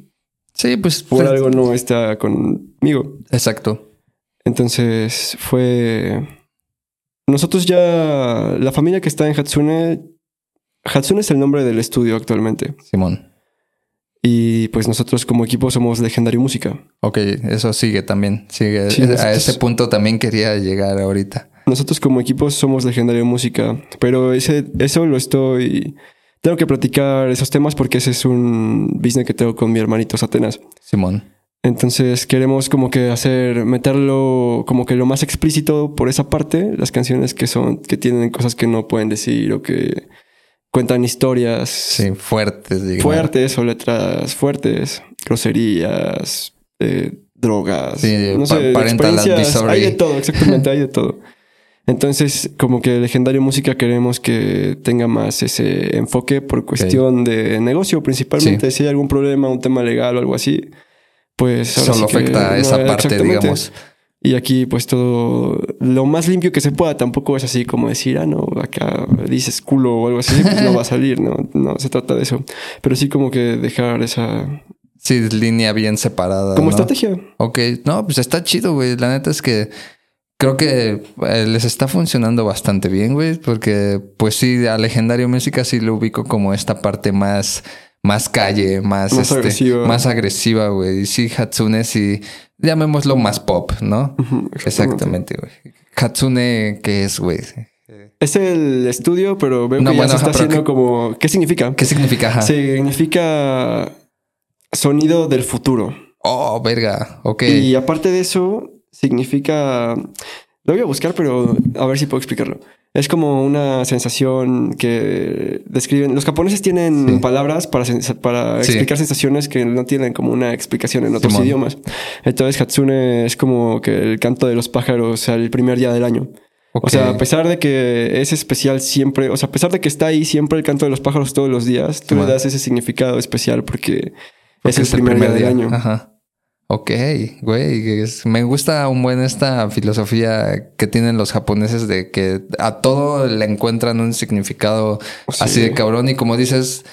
Sí, pues. por pues, algo no está conmigo. Exacto. Entonces fue... Nosotros ya... La familia que está en Hatsune... Hatsune es el nombre del estudio actualmente. Simón. Y pues nosotros como equipo somos Legendario Música. Ok, eso sigue también. Sigue. Sí, a ese punto también quería llegar ahorita. Nosotros como equipo somos Legendario Música. Pero ese, eso lo estoy... Tengo que platicar esos temas porque ese es un business que tengo con mi hermanito Satenas. Simón. Entonces queremos como que hacer, meterlo como que lo más explícito por esa parte, las canciones que son, que tienen cosas que no pueden decir o que cuentan historias Sí, fuertes, digamos. fuertes o letras fuertes, groserías, eh, drogas, Sí, no pa- sé, parental hay de todo, exactamente, hay de todo. Entonces, como que Legendario Música queremos que tenga más ese enfoque por cuestión de negocio, principalmente. Si hay algún problema, un tema legal o algo así, pues ahora Solo sí afecta a esa no, parte, digamos. Y aquí, pues todo lo más limpio que se pueda. Tampoco es así como decir, ah, no, acá dices culo o algo así, pues no va a salir, no, no se trata de eso. Pero sí, como que dejar esa. Sí, línea bien separada. Como ¿no? estrategia. Ok, no, pues está chido, güey. La neta es que creo que eh, les está funcionando bastante bien, güey, porque pues sí, a Legendario Música sí lo ubico como esta parte más, más calle, más, Más este, agresiva. más agresiva, güey. Y sí, Hatsune sí, llamémoslo más pop, ¿no? Exactamente, güey. Hatsune, ¿qué es, güey? Es el estudio, pero veo No, que bueno, ya se está haciendo como. ¿Qué significa? ¿Qué significa? Ajá. Significa sonido del futuro. Oh, verga. Ok. Y aparte de eso, significa. Lo voy a buscar, pero a ver si puedo explicarlo. Es como una sensación que describen. Los japoneses tienen Sí. palabras para, para Sí. explicar sensaciones que no tienen como una explicación en otros Simón. idiomas. Entonces, Hatsune es como que el canto de los pájaros al primer día del año. O sea, a pesar de que es especial siempre, o sea, a pesar de que está ahí siempre el canto de los pájaros todos los días, tú Simón. le das ese significado especial porque, Porque es el primer, día del año. Ajá. Ok, güey. es- Me gusta un buen esta filosofía que tienen los japoneses de que a todo le encuentran un significado Oh, Sí. así de cabrón. Y como dices,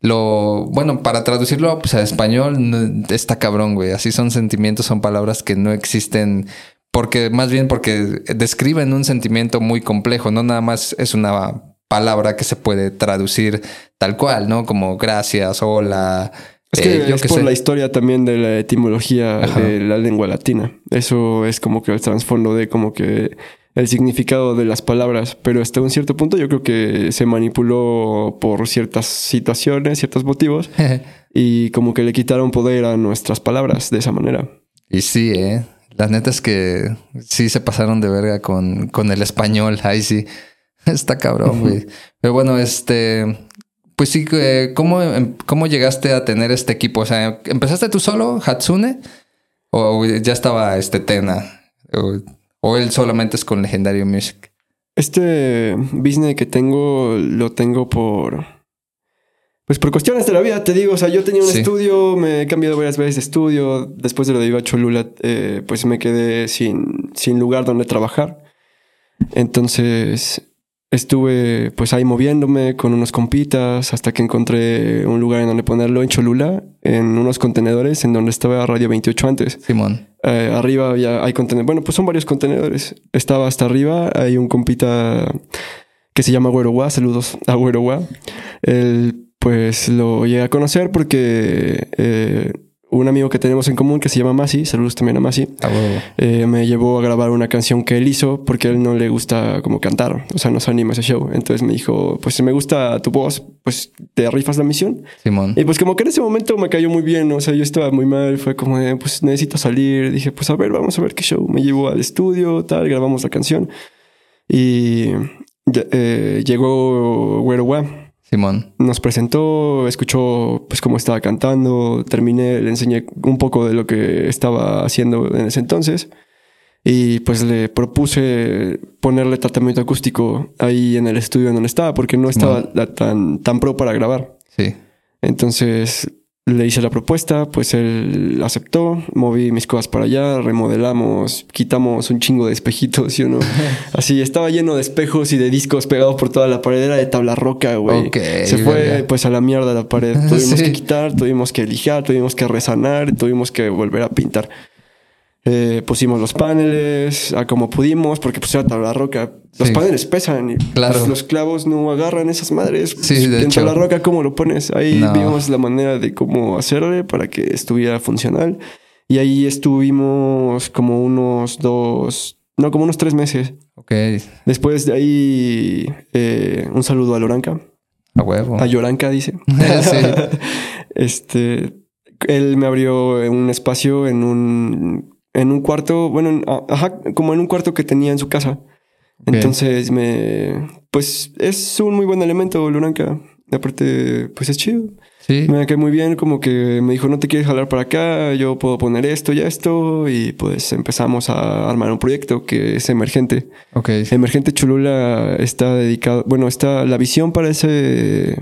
lo bueno, para traducirlo pues, a español no- está cabrón, güey. Así son sentimientos, son palabras que no existen. Porque, más bien porque describen un sentimiento muy complejo, no nada más es una palabra que se puede traducir tal cual, ¿no? Como gracias, hola. Es eh, que yo es por sé. la historia también de la etimología Ajá. de la lengua latina. Eso es como que el trasfondo de como que el significado de las palabras. Pero hasta un cierto punto yo creo que se manipuló por ciertas situaciones, ciertos motivos. y como que le quitaron poder a nuestras palabras de esa manera. Y sí, eh. La neta es que sí se pasaron de verga con, con el español. Ahí sí. Está cabrón, güey. Pero bueno, este. Pues sí, ¿cómo, em- ¿cómo llegaste a tener este equipo? O sea, ¿empezaste tú solo, Hatsune? ¿O ya estaba este Tena? ¿O, o él solamente es con Legendario Music? Este business que tengo lo tengo por. Pues por cuestiones de la vida, te digo. O sea, yo tenía un Sí. estudio, me he cambiado varias veces de estudio. Después de lo de Iba Cholula, eh, pues me quedé sin, sin lugar donde trabajar. Entonces estuve pues ahí moviéndome con unos compitas hasta que encontré un lugar en donde ponerlo en Cholula, en unos contenedores en donde estaba Radio 28 antes. Simón. Eh, arriba ya hay contenedores. Bueno, pues son varios contenedores. Estaba hasta arriba. Hay un compita que se llama Güero Gua. Saludos a Güero Gua. Él, pues lo llegué a conocer porque eh, un amigo que tenemos en común que se llama Masi, saludos también a Masi, A huevo. eh, me llevó a grabar una canción que él hizo porque a él no le gusta como cantar. O sea, no se anima a ese show. Entonces me dijo, pues si me gusta tu voz, pues te rifas la misión. Simón. Y pues como que en ese momento me cayó muy bien, o sea, yo estaba muy mal, fue como de, pues necesito salir, dije, pues a ver, vamos a ver qué show, me llevó al estudio, tal, grabamos la canción y eh, llegó Güero Simón. nos presentó, escuchó pues cómo estaba cantando, terminé, le enseñé un poco de lo que estaba haciendo en ese entonces y pues le propuse ponerle tratamiento acústico ahí en el estudio en donde estaba porque no estaba tan, tan pro para grabar. Sí. Entonces le hice la propuesta, pues él aceptó, moví mis cosas para allá, remodelamos, quitamos un chingo de espejitos, y uno así estaba lleno de espejos y de discos pegados por toda la pared, era de tabla roca, güey. Se fue pues a la mierda la pared, tuvimos Sí. que quitar, tuvimos que lijar, tuvimos que resanar, tuvimos que volver a pintar. Eh, pusimos los paneles a como pudimos, porque pues era tabla roca. Los Sí. paneles pesan y Claro. pues, los clavos no agarran esas madres. Sí, de en hecho. tabla roca, ¿cómo lo pones? Ahí No. vimos la manera de cómo hacerle para que estuviera funcional. Y ahí estuvimos como unos dos, no, como unos tres meses. Ok, Después de ahí, eh, un saludo a Loranca. a huevo. A Yoranca, dice. Sí. Este, él me abrió un espacio en un, en un cuarto, bueno, en- ajá, como en un cuarto que tenía en su casa. Entonces me, pues es un muy buen elemento, Loranca. Aparte, pues es chido. Sí. Me cae muy bien, como que me dijo, no te quieres jalar para acá, yo puedo poner esto y esto. Y pues empezamos a armar un proyecto que es emergente. Ok. Emergente Cholula está dedicado, bueno, está la visión para ese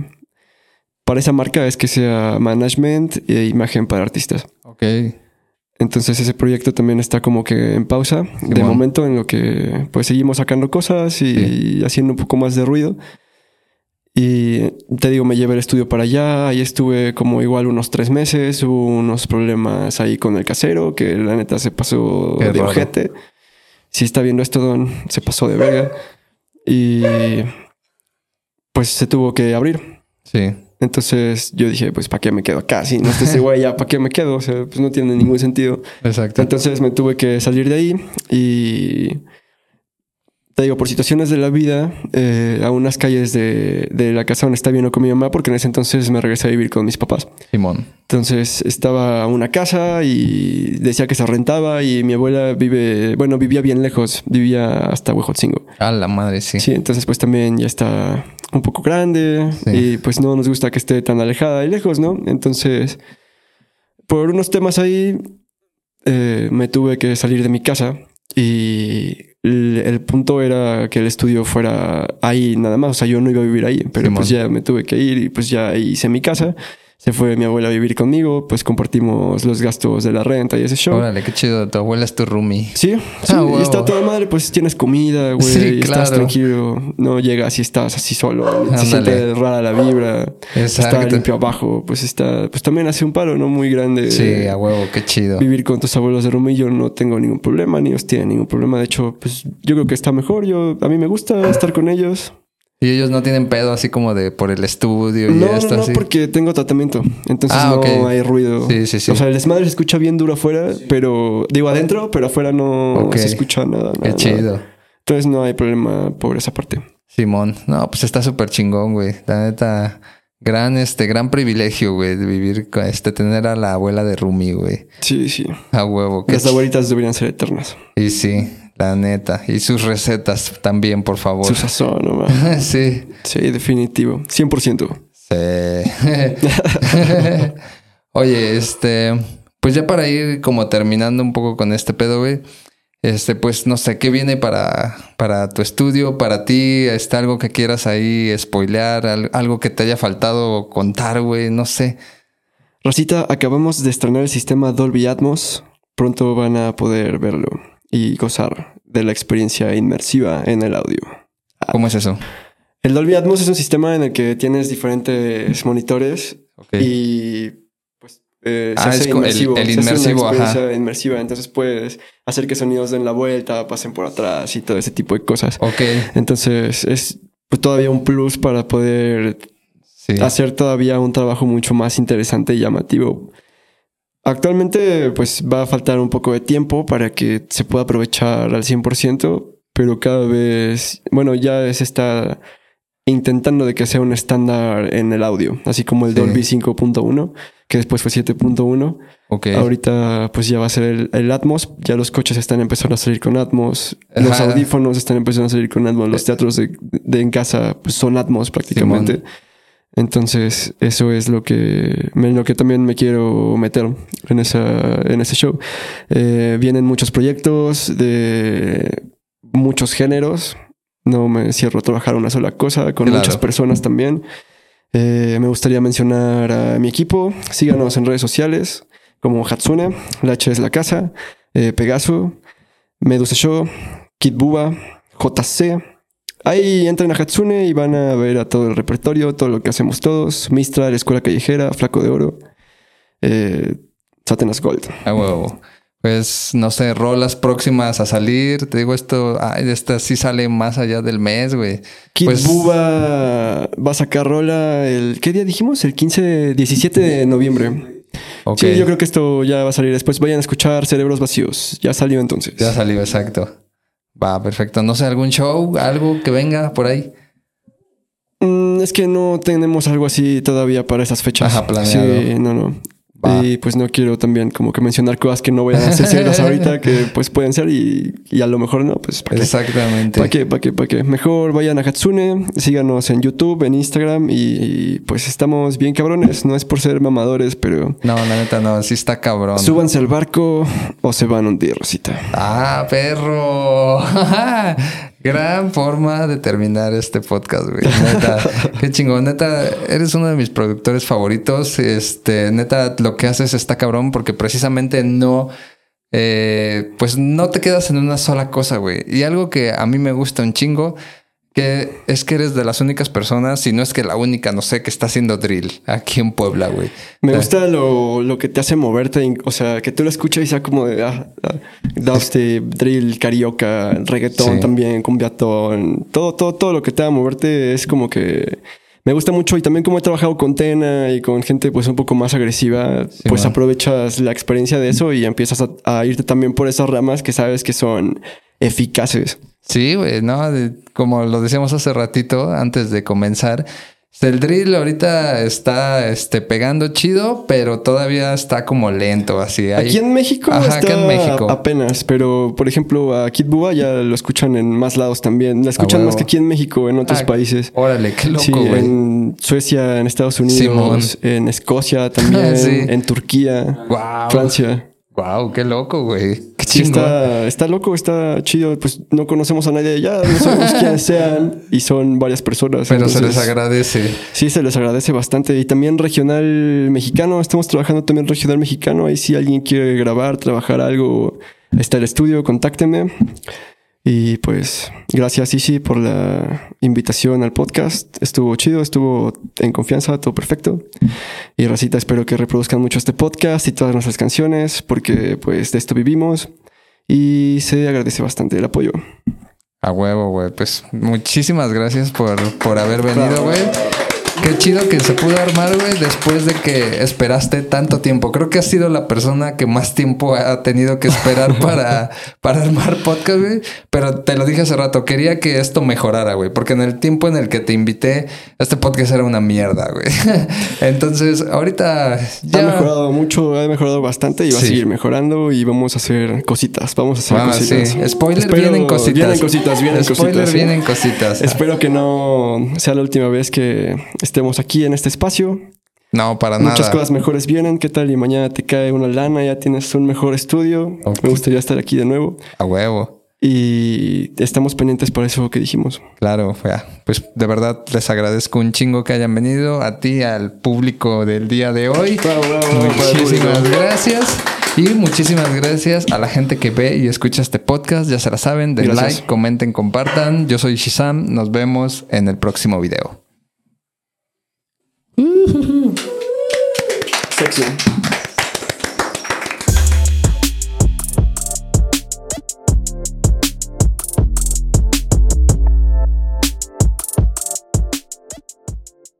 para esa marca es que sea management e imagen para artistas. Ok. Entonces ese proyecto también está como que en pausa de bueno. momento en lo que pues seguimos sacando cosas y haciendo un poco más de ruido. Y te digo, me llevé el estudio para allá, ahí estuve como igual unos tres meses, hubo unos problemas ahí con el casero, que la neta se pasó Qué de raro. ojete. Si está viendo esto, Don, se pasó de verga. Y pues se tuvo que abrir. Sí. Entonces yo dije, pues, ¿para qué me quedo acá? Si no está ese güey, ya, ¿para qué me quedo? O sea, pues no tiene ningún sentido. Exacto. Entonces me tuve que salir de ahí y te digo, por situaciones de la vida, eh, a unas calles de, de la casa donde estaba viviendo con mi mamá, porque en ese entonces me regresé a vivir con mis papás. Simón. Entonces estaba una casa y decía que se rentaba y mi abuela vive, bueno, vivía bien lejos, vivía hasta Huejotzingo. A la madre, sí. Sí, entonces pues también ya está un poco grande Sí. y pues no nos gusta que esté tan alejada y lejos, ¿no? Entonces, por unos temas ahí, eh, me tuve que salir de mi casa y el, el punto era que el estudio fuera ahí nada más, o sea, yo no iba a vivir ahí, pero pues ya me tuve que ir y pues ya hice mi casa. Se fue mi abuela a vivir conmigo, pues compartimos los gastos de la renta y ese show. Órale, qué chido. Tu abuela es tu roomie. Sí, sí, Ah, y está toda madre, pues tienes comida, güey, Sí, y estás claro. tranquilo, no llegas y estás así solo, Ándale. se siente rara la vibra, está Exacto. limpio abajo, pues está, pues también hace un paro, ¿no? Muy grande. Sí, a huevo, qué chido. Vivir con tus abuelos de Rumi, yo no tengo ningún problema, ni ellos tienen ningún problema. De hecho, pues yo creo que está mejor. Yo, a mí me gusta estar con ellos. Y ellos no tienen pedo así como de por el estudio y No, no, esto no, así. porque tengo tratamiento. Entonces Ah, no hay ruido. Sí, sí, sí. O sea, el desmadre se escucha bien duro afuera, pero digo adentro, pero afuera no se escucha nada. Qué nada, nada. chido. Entonces no hay problema por esa parte. Simón. No, pues está súper chingón, güey. La neta, gran, este, gran privilegio, güey, de vivir, con este, tener a la abuela de Rumi, güey. Sí, sí. A huevo. qué Las abuelitas deberían ser eternas. Y sí, la neta. Y sus recetas también, por favor. Su sazón, no ma. sí. Sí, definitivo. 100%. Sí. Oye, este, pues ya para ir como terminando un poco con este pedo, güey. Este, pues no sé, ¿qué viene para, para tu estudio, para ti? ¿Está algo que quieras ahí spoilear? Al- ¿Algo que te haya faltado contar, güey? No sé. Rosita, acabamos de estrenar el sistema Dolby Atmos. Pronto van a poder verlo y gozar de la experiencia inmersiva en el audio. ¿Cómo es eso? El Dolby Atmos es un sistema en el que tienes diferentes monitores y pues eh, se Ah, hace es como el- inmersivo. el Se hace una inmersivo, ajá. inmersiva. Entonces puedes hacer que sonidos den la vuelta, pasen por atrás y todo ese tipo de cosas. Ok. Entonces es pues, todavía un plus para poder Sí. hacer todavía un trabajo mucho más interesante y llamativo. Actualmente, pues va a faltar un poco de tiempo para que se pueda aprovechar al 100%, pero cada vez, bueno, ya se está intentando de que sea un estándar en el audio, así como el Sí. Dolby 5.1, que después fue 7.1. Ok. Ahorita pues ya va a ser el, el Atmos, ya los coches están empezando a salir con Atmos, los audífonos están empezando a salir con Atmos, los teatros de, de en casa pues, son Atmos prácticamente. Entonces, eso es lo que, lo que también me quiero meter en, esa, en ese show. Eh, vienen muchos proyectos de muchos géneros. No me cierro a trabajar una sola cosa, con Claro. muchas personas también. Eh, me gustaría mencionar a mi equipo. Síganos en redes sociales como Hatsune, la H es la casa, eh, Pegaso, Medusa Show, Kid Buba, JC. Ahí entren a Hatsune y van a ver a todo el repertorio, todo lo que hacemos todos. Mistra, la Escuela Callejera, Flaco de Oro, eh, Satanás Gold. A huevo. Pues no sé, rolas próximas a salir. Te digo esto, ay, esta sí sale más allá del mes, güey. Kid Pues- Buba va a sacar rola el... ¿Qué día dijimos? El 15, 17 de noviembre. Sí, yo creo que esto ya va a salir después. Vayan a escuchar Cerebros Vacíos. Ya salió entonces. Ya salió, exacto. Va, perfecto. No sé, algún show, algo que venga por ahí. Mm, es que no tenemos algo así todavía para esas fechas. Ajá, planeado. Sí, no, no. Va. Y pues no quiero también como que mencionar cosas que no vayan a ciertas ahorita, que pues pueden ser y, y a lo mejor no, pues ¿para qué? Exactamente. ¿Para qué? ¿Para qué? ¿Para qué? Mejor vayan a Hatsune, síganos en YouTube, en Instagram y, y, pues estamos bien cabrones. No es por ser mamadores, pero No, la neta no, sí está cabrón. súbanse al barco o se van a hundir, Rosita. Ah, perro. Gran forma de terminar este podcast, güey. Neta, qué chingón. Neta, eres uno de mis productores favoritos. Este, neta, lo que haces está cabrón porque precisamente no, eh, pues no te quedas en una sola cosa, güey. Y algo que a mí me gusta un chingo, que es que eres de las únicas personas, si no es que la única, no sé, que está haciendo drill aquí en Puebla, güey. Me O sea, gusta lo, lo que te hace moverte, o sea, que tú lo escuchas y sea como de ah, ah, dubstep, drill, carioca, reggaetón Sí. también, cumbiatón, todo, todo, todo lo que te haga moverte es como que me gusta mucho y también como he trabajado con Tena y con gente pues un poco más agresiva, Sí, pues man. aprovechas la experiencia de eso y empiezas a, a irte también por esas ramas que sabes que son eficaces. Sí, güey, no, De- como lo decíamos hace ratito antes de comenzar, el drill ahorita está este, pegando chido, pero todavía está como lento, así. Hay- Aquí en México Ajá, está acá en México. apenas, pero por ejemplo a Kid Bua ya lo escuchan en más lados también. La escuchan más que aquí en México, en otros Ah, países. Órale, qué loco, sí, güey. en Suecia, en Estados Unidos, Simón. en Escocia también, Sí. en Turquía, Wow. Francia. Wow, qué loco, güey. Qué Sí, está, está loco, está chido. Pues no conocemos a nadie de allá, no sabemos quiénes sean y son varias personas. Pero se les agradece. Sí, se les agradece bastante. Y también regional mexicano, estamos trabajando también regional mexicano. Ahí si alguien quiere grabar, trabajar algo, está el estudio, contáctenme. Y pues gracias Isi por la invitación al podcast. Estuvo chido, estuvo en confianza, todo perfecto. Y Racita, espero que reproduzcan mucho este podcast y todas nuestras canciones, porque pues de esto vivimos. Y se agradece bastante el apoyo. A huevo, güey. Pues muchísimas gracias por, por haber venido, güey. Qué chido que se pudo armar, güey, después de que esperaste tanto tiempo. Creo que has sido la persona que más tiempo ha tenido que esperar para, para armar podcast, güey. Pero te lo dije hace rato, quería que esto mejorara, güey. Porque en el tiempo en el que te invité, este podcast era una mierda, güey. Entonces, ahorita ya... Ha mejorado mucho, ha mejorado bastante y va Sí. a seguir mejorando y vamos a hacer cositas, vamos a hacer Ah, cositas. sí. Spoiler, Espero- vienen cositas. Vienen cositas, vienen Spoiler, cositas. ¿eh? vienen cositas. Espero que no sea la última vez que estemos aquí en este espacio. No, para Muchas nada. cosas mejores vienen. ¿Qué tal? Y mañana te cae una lana, ya tienes un mejor estudio. Me gustaría estar aquí de nuevo. A huevo. Y estamos pendientes para eso que dijimos. Claro, ya. pues de verdad les agradezco un chingo que hayan venido a ti, al público del día de hoy. Bravo, bravo, Muchísimas gracias. Y muchísimas gracias a la gente que ve y escucha este podcast. Ya se la saben, den Gracias. like, comenten, compartan. Yo soy Shizam. Nos vemos en el próximo video. Sexy.